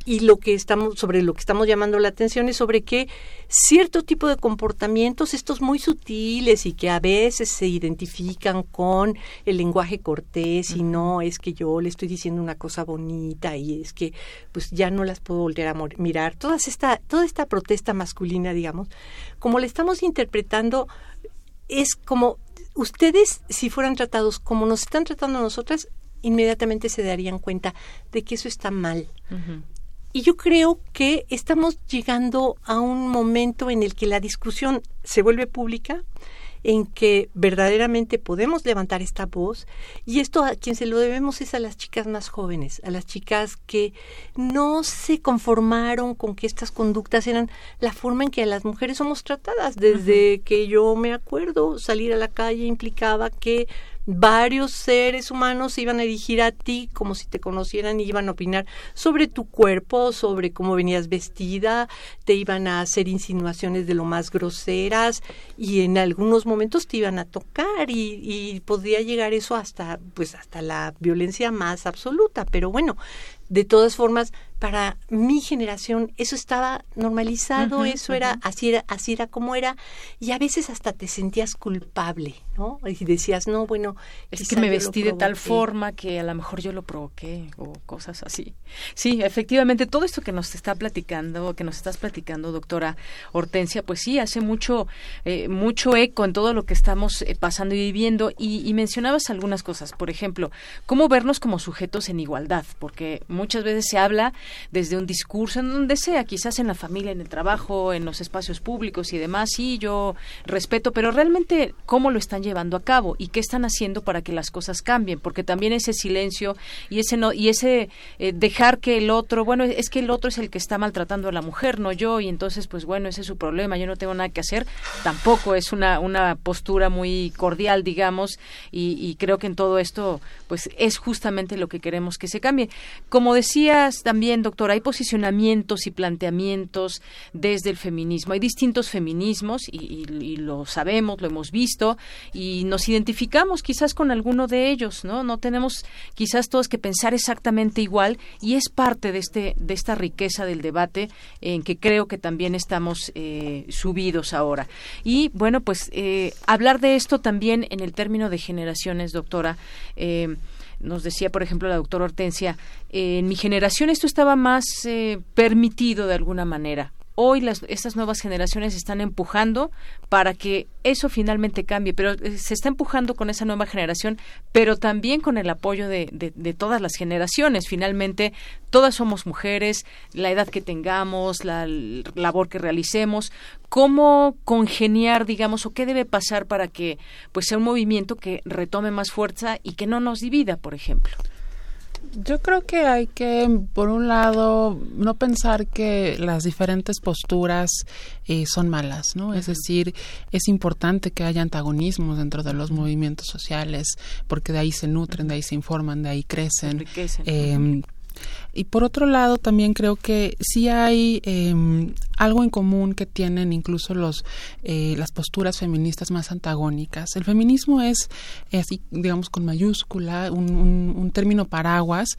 y lo que estamos sobre lo que estamos llamando la atención es sobre que cierto tipo de comportamientos estos muy sutiles y que a veces se identifican con el lenguaje cortés y no es que yo le estoy diciendo una cosa bonita y es que pues ya no las puedo volver a mirar. Toda esta toda esta protesta masculina digamos como le estamos interpretando es como ustedes si fueran tratados como nos están tratando a nosotras inmediatamente se darían cuenta de que eso está mal. Y yo creo que estamos llegando a un momento en el que la discusión se vuelve pública, en que verdaderamente podemos levantar esta voz y esto a quien se lo debemos es a las chicas más jóvenes, a las chicas que no se conformaron con que estas conductas eran la forma en que las mujeres somos tratadas. Desde que yo me acuerdo, salir a la calle implicaba que varios seres humanos se iban a dirigir a ti como si te conocieran y iban a opinar sobre tu cuerpo, sobre cómo venías vestida, te iban a hacer insinuaciones de lo más groseras y en algunos momentos te iban a tocar y, y podría llegar eso hasta pues hasta la violencia más absoluta, pero bueno, de todas formas para mi generación eso estaba normalizado, eso era así era así era como era y a veces hasta te sentías culpable, ¿no? Y decías, "No, bueno,
es que me vestí de tal forma que a lo mejor yo lo provoqué o cosas así." Sí, efectivamente todo esto que nos está platicando, que nos estás platicando, doctora Hortensia, pues sí hace mucho eh, mucho eco en todo lo que estamos eh, pasando y viviendo y, y mencionabas algunas cosas, por ejemplo, cómo vernos como sujetos en igualdad, porque muchas veces se habla desde un discurso, en donde sea, quizás en la familia, en el trabajo, en los espacios públicos y demás, sí, yo respeto, pero realmente cómo lo están llevando a cabo y qué están haciendo para que las cosas cambien, porque también ese silencio y ese no y ese eh, dejar que el otro, bueno, es que el otro es el que está maltratando a la mujer, no yo, y entonces pues bueno, ese es su problema, yo no tengo nada que hacer, tampoco es una una postura muy cordial, digamos, y, y creo que en todo esto pues es justamente lo que queremos que se cambie. Como decías también doctora, hay posicionamientos y planteamientos desde el feminismo. Hay distintos feminismos y, lo sabemos, lo hemos visto y nos identificamos quizás con alguno de ellos, ¿no? No tenemos quizás todos que pensar exactamente igual y es parte de este de esta riqueza del debate en que creo que también estamos eh, subidos ahora. Y bueno, pues eh, hablar de esto también en el término de generaciones, doctora. Eh, nos decía, por ejemplo, la doctora Hortensia, en mi generación esto estaba más eh, permitido de alguna manera. Hoy las, estas nuevas generaciones están empujando para que eso finalmente cambie, pero eh, se está empujando con esa nueva generación, pero también con el apoyo de, de, todas las generaciones. Finalmente, todas somos mujeres, la edad que tengamos, la labor que realicemos, cómo congeniar, digamos, o qué debe pasar para que pues sea un movimiento que retome más fuerza y que no nos divida, por ejemplo.
Yo creo que hay que, por un lado, no pensar que las diferentes posturas eh, son malas, ¿no? Es decir, es importante que haya antagonismos dentro de los movimientos sociales, porque de ahí se nutren, de ahí se informan, de ahí crecen. Eh, y por otro lado, también creo que sí hay eh, algo en común que tienen incluso los eh, las posturas feministas más antagónicas. El feminismo es, así, digamos, con mayúscula, un, un, término paraguas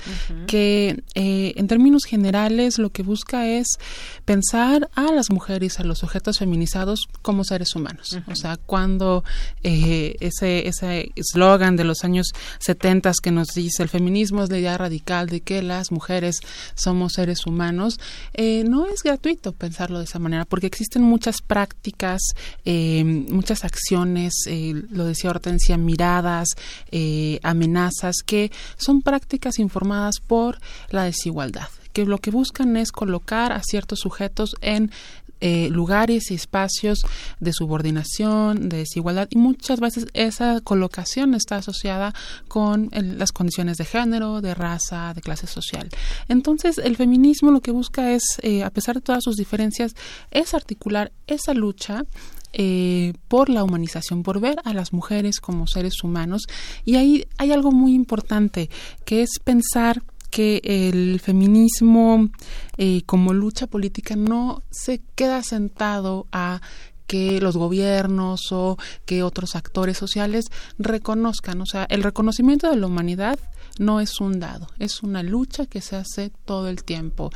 que eh, en términos generales lo que busca es pensar a las mujeres, a los sujetos feminizados como seres humanos. O sea, cuando eh, ese ese eslogan de los años 70 que nos dice el feminismo es la idea radical de que las mujeres somos seres humanos, no es gratuito pensar de esa manera, porque existen muchas prácticas, eh, muchas acciones, eh, lo decía Hortensia, miradas, eh, amenazas, que son prácticas informadas por la desigualdad que lo que buscan es colocar a ciertos sujetos en eh, lugares y espacios de subordinación, de desigualdad y muchas veces esa colocación está asociada con las condiciones de género, de raza, de clase social. Entonces el feminismo lo que busca es, eh, a pesar de todas sus diferencias, es articular esa lucha eh, por la humanización, por ver a las mujeres como seres humanos. Y ahí hay algo muy importante, que es pensar que el feminismo eh, como lucha política no se queda sentado a que los gobiernos o que otros actores sociales reconozcan. O sea, el reconocimiento de la humanidad no es un dado, es una lucha que se hace todo el tiempo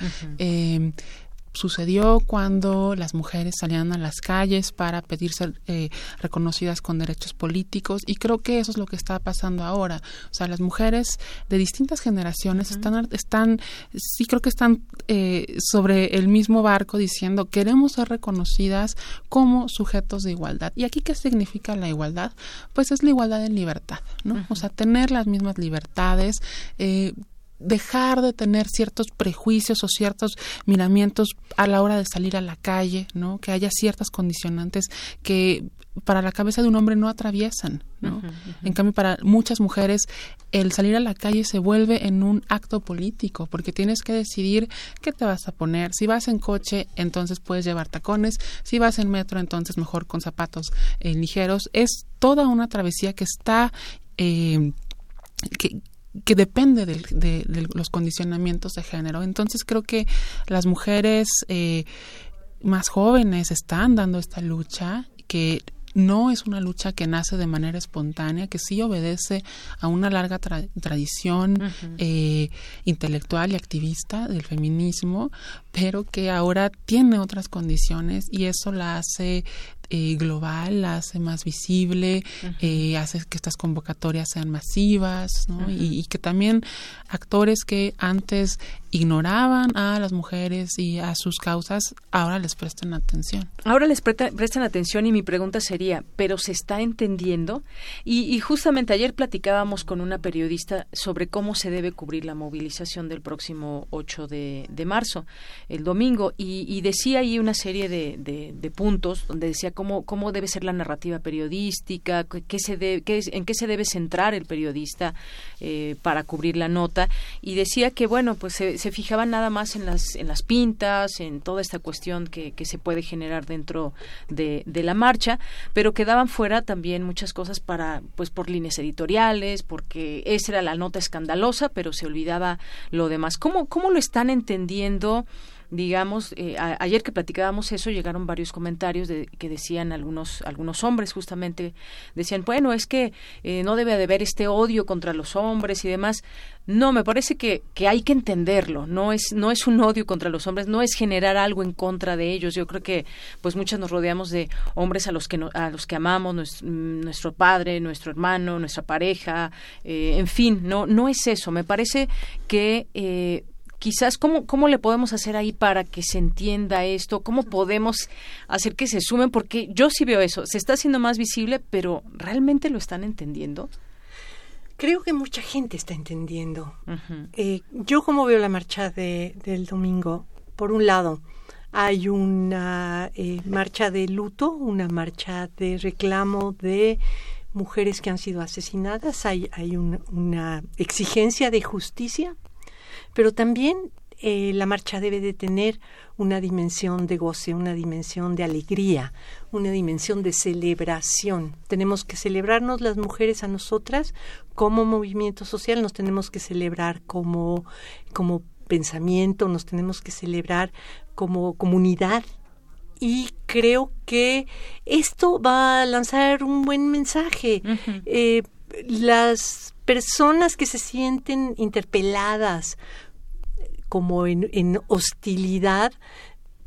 sucedió cuando las mujeres salían a las calles para pedir ser eh, reconocidas con derechos políticos y creo que eso es lo que está pasando ahora. O sea, las mujeres de distintas generaciones están, están, sí creo que están eh, sobre el mismo barco diciendo queremos ser reconocidas como sujetos de igualdad. ¿Y aquí qué significa la igualdad? Pues es la igualdad en libertad, ¿no? O sea, tener las mismas libertades. Eh, dejar de tener ciertos prejuicios o ciertos miramientos a la hora de salir a la calle, ¿no? Que haya ciertas condicionantes que para la cabeza de un hombre no atraviesan, ¿no? En cambio, para muchas mujeres el salir a la calle se vuelve en un acto político, porque tienes que decidir qué te vas a poner. Si vas en coche, entonces puedes llevar tacones. Si vas en metro, entonces mejor con zapatos eh, ligeros. Es toda una travesía que está eh, que, que depende de, los condicionamientos de género. Entonces creo que las mujeres eh, más jóvenes están dando esta lucha que no es una lucha que nace de manera espontánea, que sí obedece a una larga tradición eh, intelectual y activista del feminismo, pero que ahora tiene otras condiciones y eso la hace eh, global, la hace más visible, eh, hace que estas convocatorias sean masivas, ¿no? y, que también actores que antes ignoraban a las mujeres y a sus causas, ahora les presten atención.
Ahora les prestan atención y mi pregunta sería, ¿pero se está entendiendo? Y, justamente ayer platicábamos con una periodista sobre cómo se debe cubrir la movilización del próximo 8 de, marzo, el domingo, y, decía ahí una serie de, de puntos donde decía cómo, cómo debe ser la narrativa periodística, qué se qué, en qué se debe centrar el periodista eh, para cubrir la nota. Y decía que, bueno, pues se, se, fijaban nada más en las, en las pintas, en toda esta cuestión que, que se puede generar dentro de, de la marcha, pero quedaban fuera también muchas cosas para, pues por líneas editoriales, porque esa era la nota escandalosa, pero se olvidaba lo demás. ¿Cómo, cómo lo están entendiendo? Digamos, eh, ayer que platicábamos eso, llegaron varios comentarios de, que decían algunos, algunos hombres justamente, decían, bueno, es que eh, no debe de haber este odio contra los hombres y demás. No, me parece que, que hay que entenderlo, no es, no es un odio contra los hombres, no es generar algo en contra de ellos. Yo creo que pues muchas nos rodeamos de hombres a los que, a los que amamos, mm, nuestro, padre, nuestro hermano, nuestra pareja, eh, en fin, no, no es eso. Me parece que quizás cómo, cómo le podemos hacer ahí para que se entienda esto, cómo podemos hacer que se sumen, porque yo sí veo eso, se está haciendo más visible, pero ¿realmente lo están entendiendo?
Creo que mucha gente está entendiendo. Eh, yo como veo la marcha de, del domingo, por un lado, hay una eh, marcha de luto, una marcha de reclamo de mujeres que han sido asesinadas, hay, hay una exigencia de justicia pero también eh, la marcha debe de tener una dimensión de goce, una dimensión de alegría, una dimensión de celebración. Tenemos que celebrarnos las mujeres a nosotras como movimiento social, nos tenemos que celebrar como, como pensamiento, nos tenemos que celebrar como comunidad. Y creo que esto va a lanzar un buen mensaje. Eh, las personas que se sienten interpeladas como en, hostilidad,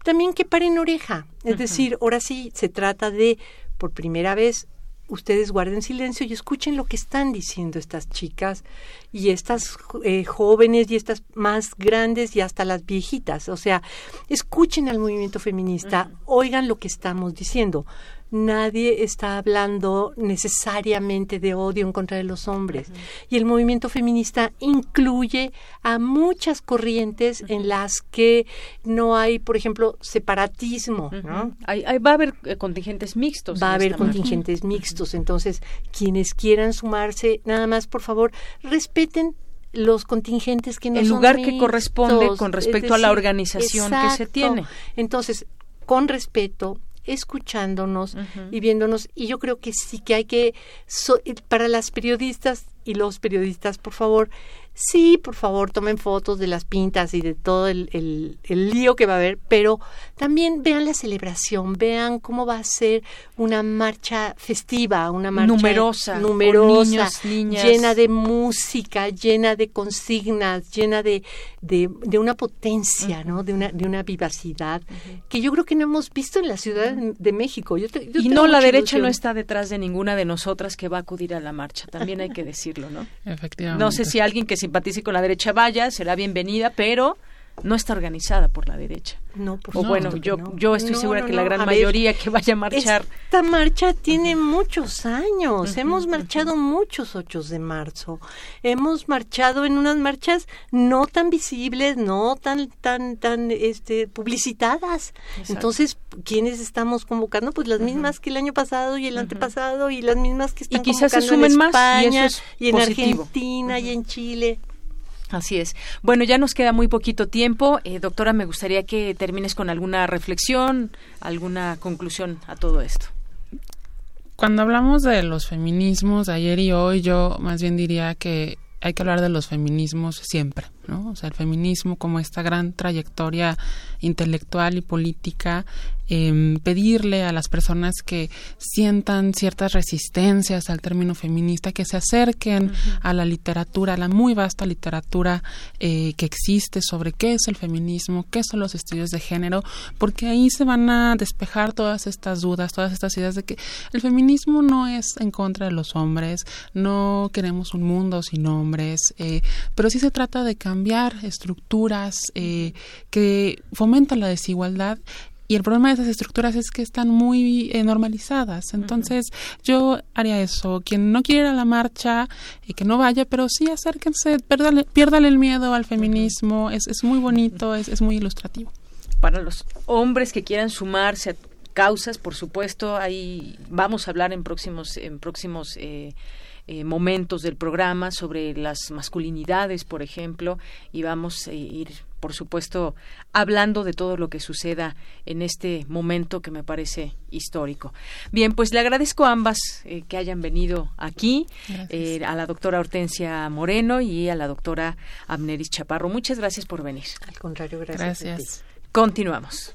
también que paren oreja. Es decir, ahora sí se trata de, por primera vez, ustedes guarden silencio y escuchen lo que están diciendo estas chicas y estas eh, jóvenes y estas más grandes y hasta las viejitas. O sea, escuchen al movimiento feminista, oigan lo que estamos diciendo nadie está hablando necesariamente de odio en contra de los hombres. Y el movimiento feminista incluye a muchas corrientes en las que no hay, por ejemplo, separatismo. ¿no?
va a haber eh, contingentes mixtos.
Va a haber contingentes mixtos. Entonces, quienes quieran sumarse, nada más, por favor, respeten los contingentes que no
el lugar que corresponde con respecto a la organización que se tiene.
Entonces, con respeto, escuchándonos y viéndonos. Y yo creo que sí que hay que, para las periodistas, y los periodistas, por favor, sí, por favor, tomen fotos de las pintas y de todo el, el, lío que va a haber, pero también vean la celebración, vean cómo va a ser una marcha festiva, una marcha
numerosa,
numerosa llena de música, llena de consignas, llena de, de, una potencia, ¿no? De una, de una vivacidad que yo creo que no hemos visto en la Ciudad de México.
y no, la derecha no está detrás de ninguna de nosotras que va a acudir a la marcha, también hay que decirlo, ¿no?
Efectivamente.
No sé si alguien que simpatice con la derecha vaya, será bienvenida, pero no está organizada por la derecha.
No, por
O bueno, yo, yo estoy segura que la gran mayoría que vaya a marchar.
Esta marcha tiene muchos años. Hemos marchado muchos 8 de marzo. Hemos marchado en unas marchas no tan visibles, no tan, tan, tan este, publicitadas. Entonces, ¿quiénes estamos convocando? Pues las mismas que el año pasado y el antepasado y las mismas que están
y quizás se sumen más
y, en Argentina y en Chile.
Así es. Bueno, ya nos queda muy poquito tiempo. Eh, doctora, me gustaría que termines con alguna reflexión, alguna conclusión a todo esto.
Cuando hablamos de los feminismos ayer y hoy, yo más bien diría que hay que hablar de los feminismos siempre, ¿no? O sea, el feminismo como esta gran trayectoria intelectual y política Em, pedirle a las personas que sientan ciertas resistencias al término feminista que se acerquen a la literatura, a la muy vasta literatura eh, que existe sobre qué es el feminismo, qué son los estudios de género, porque ahí se van a despejar todas estas dudas, todas estas ideas de que el feminismo no es en contra de los hombres, no queremos un mundo sin hombres, eh, pero sí se trata de cambiar estructuras eh, que fomentan la desigualdad y el problema de esas estructuras es que están muy eh, normalizadas. Entonces, yo haría eso. Quien no quiere ir a la marcha, y que no vaya, pero sí acérquense, piérdale, el miedo al feminismo. Es, es muy bonito, es, es muy ilustrativo.
Para los hombres que quieran sumarse a causas, por supuesto, ahí vamos a hablar en próximos, en próximos eh, eh, momentos del programa sobre las masculinidades, por ejemplo, y vamos a ir por supuesto, hablando de todo lo que suceda en este momento que me parece histórico. Bien, pues le agradezco a ambas eh, que hayan venido aquí, eh, a la doctora Hortensia Moreno y a la doctora Abneris Chaparro. Muchas gracias por venir.
Al contrario, gracias. gracias.
Continuamos.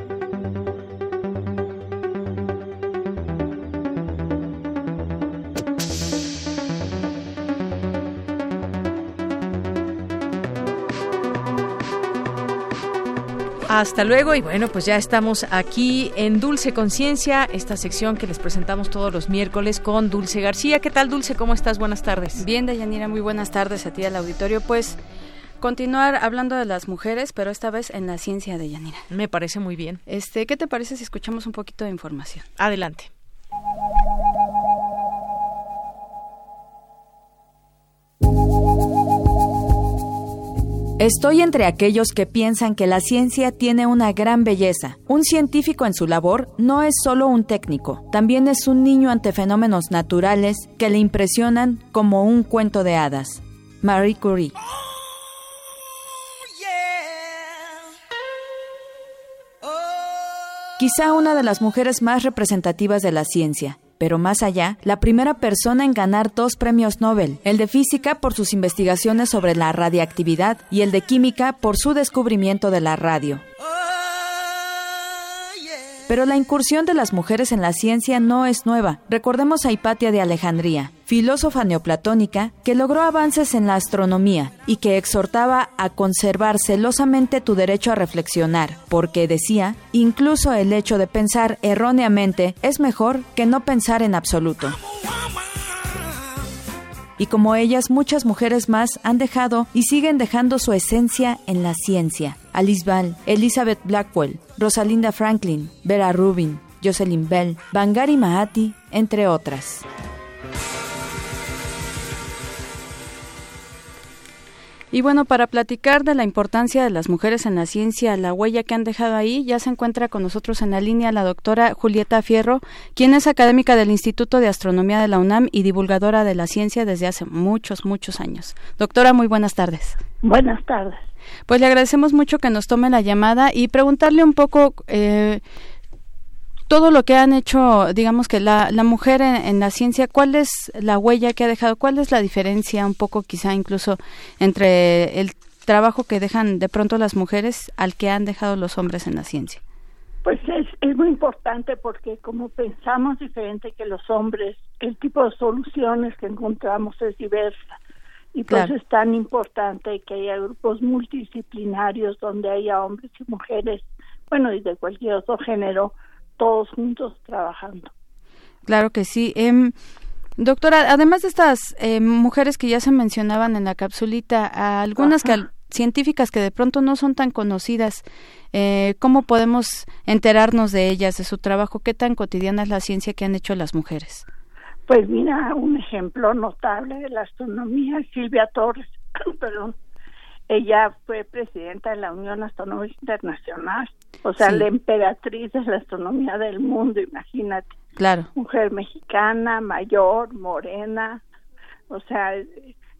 Hasta luego y bueno, pues ya estamos aquí en Dulce Conciencia, esta sección que les presentamos todos los miércoles con Dulce García. ¿Qué tal Dulce? ¿Cómo estás? Buenas tardes.
Bien, Dayanira, muy buenas tardes a ti al auditorio. Pues continuar hablando de las mujeres, pero esta vez en la ciencia de Yanira.
Me parece muy bien.
Este, ¿qué te parece si escuchamos un poquito de información?
Adelante.
Estoy entre aquellos que piensan que la ciencia tiene una gran belleza. Un científico en su labor no es solo un técnico, también es un niño ante fenómenos naturales que le impresionan como un cuento de hadas. Marie Curie. Quizá una de las mujeres más representativas de la ciencia pero más allá, la primera persona en ganar dos premios Nobel, el de física por sus investigaciones sobre la radiactividad y el de química por su descubrimiento de la radio. Pero la incursión de las mujeres en la ciencia no es nueva. Recordemos a Hipatia de Alejandría, filósofa neoplatónica que logró avances en la astronomía y que exhortaba a conservar celosamente tu derecho a reflexionar, porque decía, incluso el hecho de pensar erróneamente es mejor que no pensar en absoluto y como ellas muchas mujeres más han dejado y siguen dejando su esencia en la ciencia. Alice Ball, Elizabeth Blackwell, Rosalinda Franklin, Vera Rubin, Jocelyn Bell, Bangari Mahati, entre otras. Y bueno, para platicar de la importancia de las mujeres en la ciencia, la huella que han dejado ahí, ya se encuentra con nosotros en la línea la doctora Julieta Fierro, quien es académica del Instituto de Astronomía de la UNAM y divulgadora de la ciencia desde hace muchos, muchos años. Doctora, muy buenas tardes.
Buenas tardes.
Pues le agradecemos mucho que nos tome la llamada y preguntarle un poco eh, todo lo que han hecho, digamos que la, la mujer en, la ciencia, ¿cuál es la huella que ha dejado? ¿Cuál es la diferencia un poco quizá incluso entre el trabajo que dejan de pronto las mujeres al que han dejado los hombres en la ciencia?
Pues es, es muy importante porque como pensamos diferente que los hombres, el tipo de soluciones que encontramos es diversa. Y por eso es tan importante que haya grupos multidisciplinarios donde haya hombres y mujeres, bueno, y de cualquier otro género, todos juntos trabajando.
Claro que sí. Eh, doctora, además de estas eh, mujeres que ya se mencionaban en la capsulita, algunas que, científicas que de pronto no son tan conocidas, eh, ¿cómo podemos enterarnos de ellas, de su trabajo? ¿Qué tan cotidiana es la ciencia que han hecho las mujeres?
Pues mira, un ejemplo notable de la astronomía es Silvia Torres, perdón, ella fue presidenta de la Unión Astronómica Internacional, o sea, la emperatriz de la astronomía del mundo, imagínate.
Claro.
Mujer mexicana, mayor, morena, o sea, es,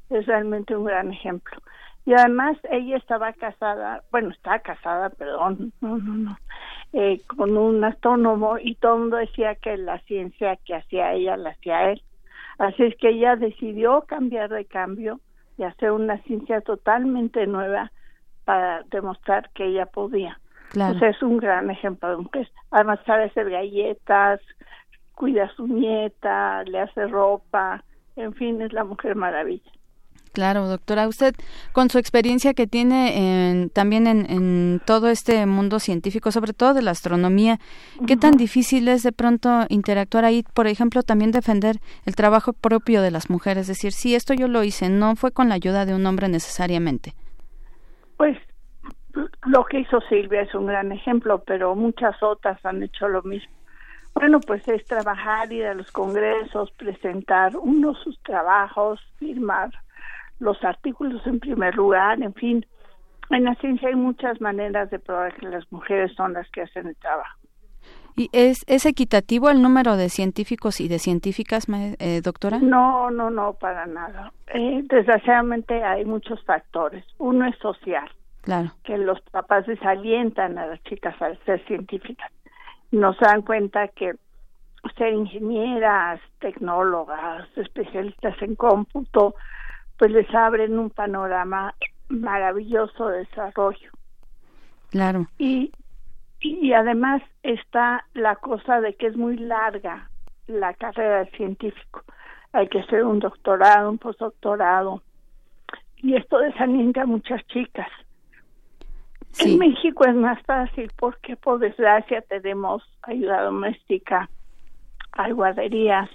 realmente un gran ejemplo. Y además ella estaba casada, bueno, está casada, perdón, no, no, no, eh, con un astrónomo y todo el mundo decía que la ciencia que hacía ella la hacía él. Así es que ella decidió cambiar de cambio y hacer una ciencia totalmente nueva para demostrar que ella podía. Claro. es un gran ejemplo de mujer. Además sabe hacer galletas, cuida a su nieta, le hace ropa, en fin, es la mujer maravilla.
Claro, doctora, usted con su experiencia que tiene en, también en, todo este mundo científico, sobre todo de la astronomía, ¿qué tan difícil es de pronto interactuar ahí? Por ejemplo, también defender el trabajo propio de las mujeres, es decir, si esto yo lo hice, no fue con la ayuda de un hombre necesariamente.
Pues lo que hizo Silvia es un gran ejemplo, pero muchas otras han hecho lo mismo. Bueno, pues es trabajar, ir a los congresos, presentar uno sus trabajos, firmar los artículos en primer lugar, en fin. En la ciencia hay muchas maneras de probar que las mujeres son las que hacen el trabajo.
¿Y es, es equitativo el número de científicos y de científicas, eh, doctora?
No, no, no, para nada. Eh, desgraciadamente hay muchos factores. Uno es social.
Claro.
Que los papás desalientan a las chicas al ser científicas. Nos dan cuenta que ser ingenieras, tecnólogas, especialistas en cómputo, pues les abren un panorama maravilloso de desarrollo.
Claro.
Y, y además está la cosa de que es muy larga la carrera de científico. Hay que hacer un doctorado, un postdoctorado. Y esto desalienta a muchas chicas. En México es más fácil porque por desgracia tenemos ayuda doméstica, hay guarderías,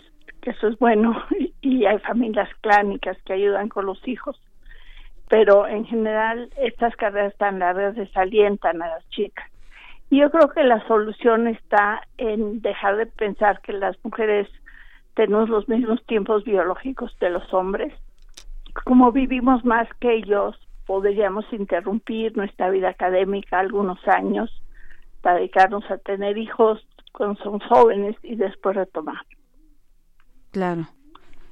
eso es bueno, y hay familias clánicas que ayudan con los hijos, pero en general estas carreras tan largas desalientan a las chicas. Y yo creo que la solución está en dejar de pensar que las mujeres tenemos los mismos tiempos biológicos de los hombres. Como vivimos más que ellos, podríamos interrumpir nuestra vida académica algunos años para dedicarnos a tener hijos cuando son jóvenes y después retomar.
Claro.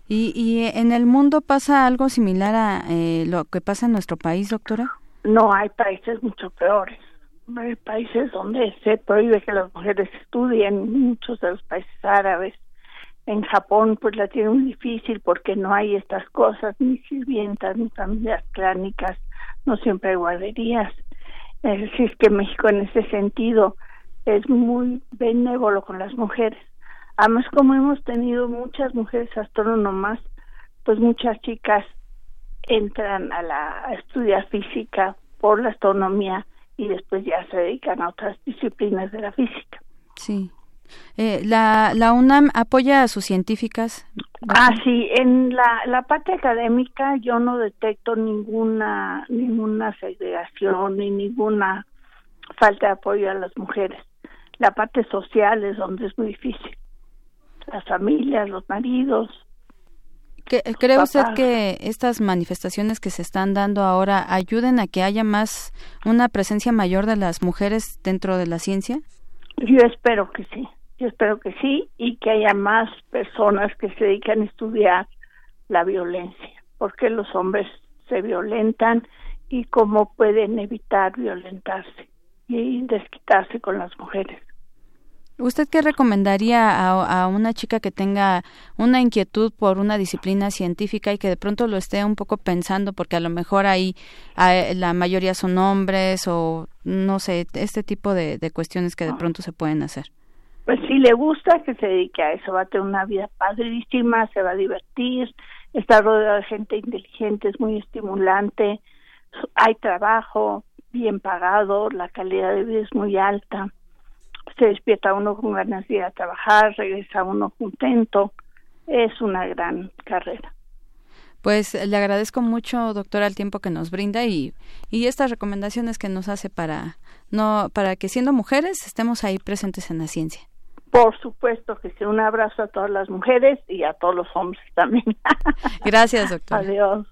¿Y, ¿Y en el mundo pasa algo similar a eh, lo que pasa en nuestro país, doctora?
No, hay países mucho peores. Hay países donde se prohíbe que las mujeres estudien, muchos de los países árabes. En Japón, pues la tiene muy difícil porque no hay estas cosas, ni sirvientas, ni familias clánicas, no siempre hay guarderías. Es decir, que México en ese sentido es muy benévolo con las mujeres. Además, como hemos tenido muchas mujeres astrónomas, pues muchas chicas entran a la a estudiar física por la astronomía y después ya se dedican a otras disciplinas de la física.
Sí. Eh, la, la UNAM apoya a sus científicas.
Ah, sí, en la, la parte académica yo no detecto ninguna ninguna segregación ni ninguna falta de apoyo a las mujeres. La parte social es donde es muy difícil las familias, los maridos.
¿Cree usted que estas manifestaciones que se están dando ahora ayuden a que haya más, una presencia mayor de las mujeres dentro de la ciencia?
Yo espero que sí, yo espero que sí y que haya más personas que se dediquen a estudiar la violencia, porque los hombres se violentan y cómo pueden evitar violentarse y desquitarse con las mujeres.
¿Usted qué recomendaría a, una chica que tenga una inquietud por una disciplina científica y que de pronto lo esté un poco pensando porque a lo mejor ahí la mayoría son hombres o no sé, este tipo de, cuestiones que de pronto se pueden hacer?
Pues si le gusta que se dedique a eso, va a tener una vida padrísima, se va a divertir, está rodeado de gente inteligente, es muy estimulante, hay trabajo bien pagado, la calidad de vida es muy alta se despierta uno con ganas de ir a trabajar, regresa uno contento. Es una gran carrera.
Pues le agradezco mucho, doctora, el tiempo que nos brinda y, y estas recomendaciones que nos hace para no para que siendo mujeres estemos ahí presentes en la ciencia.
Por supuesto que sí. Un abrazo a todas las mujeres y a todos los hombres también.
Gracias, doctora.
Adiós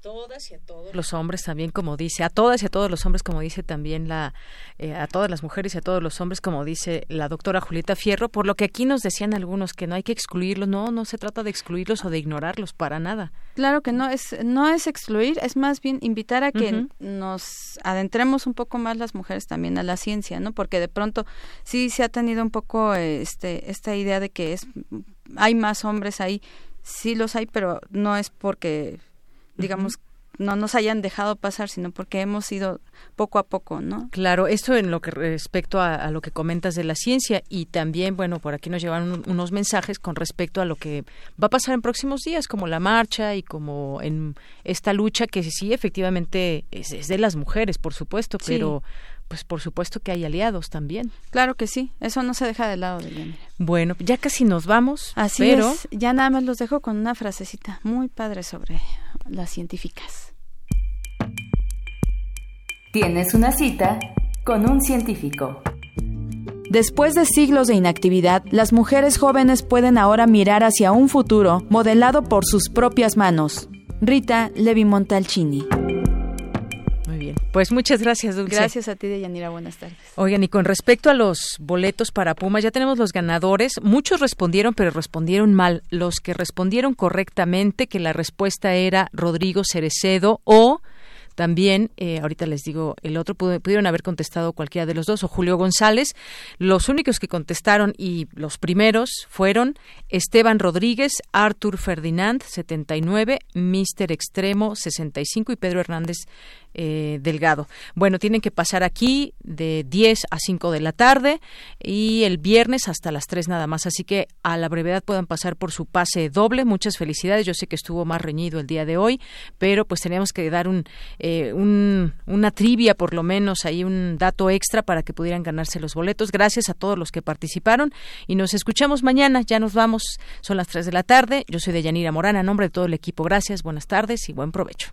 todas y a todos. Los hombres también como dice a todas y a todos los hombres como dice también la eh, a todas las mujeres y a todos los hombres como dice la doctora Julieta Fierro por lo que aquí nos decían algunos que no hay que excluirlos no no se trata de excluirlos o de ignorarlos para nada.
Claro que no es no es excluir es más bien invitar a que nos adentremos un poco más las mujeres también a la ciencia no porque de pronto sí se ha tenido un poco este esta idea de que es hay más hombres ahí. Sí los hay pero no es porque digamos, no nos hayan dejado pasar, sino porque hemos ido poco a poco, ¿no?
Claro, esto en lo que respecto a, lo que comentas de la ciencia y también, bueno, por aquí nos llevan unos mensajes con respecto a lo que va a pasar en próximos días, como la marcha y como en esta lucha que sí, efectivamente es, de las mujeres, por supuesto, pero pues por supuesto que hay aliados también.
Claro que sí, eso no se deja de lado de
Bueno, ya casi nos vamos.
Así pero... es, ya nada más los dejo con una frasecita muy padre sobre las científicas.
Tienes una cita con un científico. Después de siglos de inactividad, las mujeres jóvenes pueden ahora mirar hacia un futuro modelado por sus propias manos. Rita Levi Montalcini.
Pues muchas gracias, Dulce.
Gracias a ti, Deyanira. Buenas tardes.
Oigan, y con respecto a los boletos para Pumas, ya tenemos los ganadores. Muchos respondieron, pero respondieron mal. Los que respondieron correctamente, que la respuesta era Rodrigo Cerecedo o también, eh, ahorita les digo, el otro pudieron haber contestado cualquiera de los dos o Julio González. Los únicos que contestaron y los primeros fueron Esteban Rodríguez, Artur Ferdinand, 79, Mister Extremo, 65 y Pedro Hernández eh, Delgado. Bueno, tienen que pasar aquí de 10 a 5 de la tarde y el viernes hasta las 3 nada más. Así que a la brevedad puedan pasar por su pase doble. Muchas felicidades. Yo sé que estuvo más reñido el día de hoy, pero pues teníamos que dar un, eh, un, una trivia, por lo menos, ahí un dato extra para que pudieran ganarse los boletos. Gracias a todos los que participaron y nos escuchamos mañana. Ya nos vamos. Son las 3 de la tarde. Yo soy de Yanira Morana. A nombre de todo el equipo, gracias, buenas tardes y buen provecho.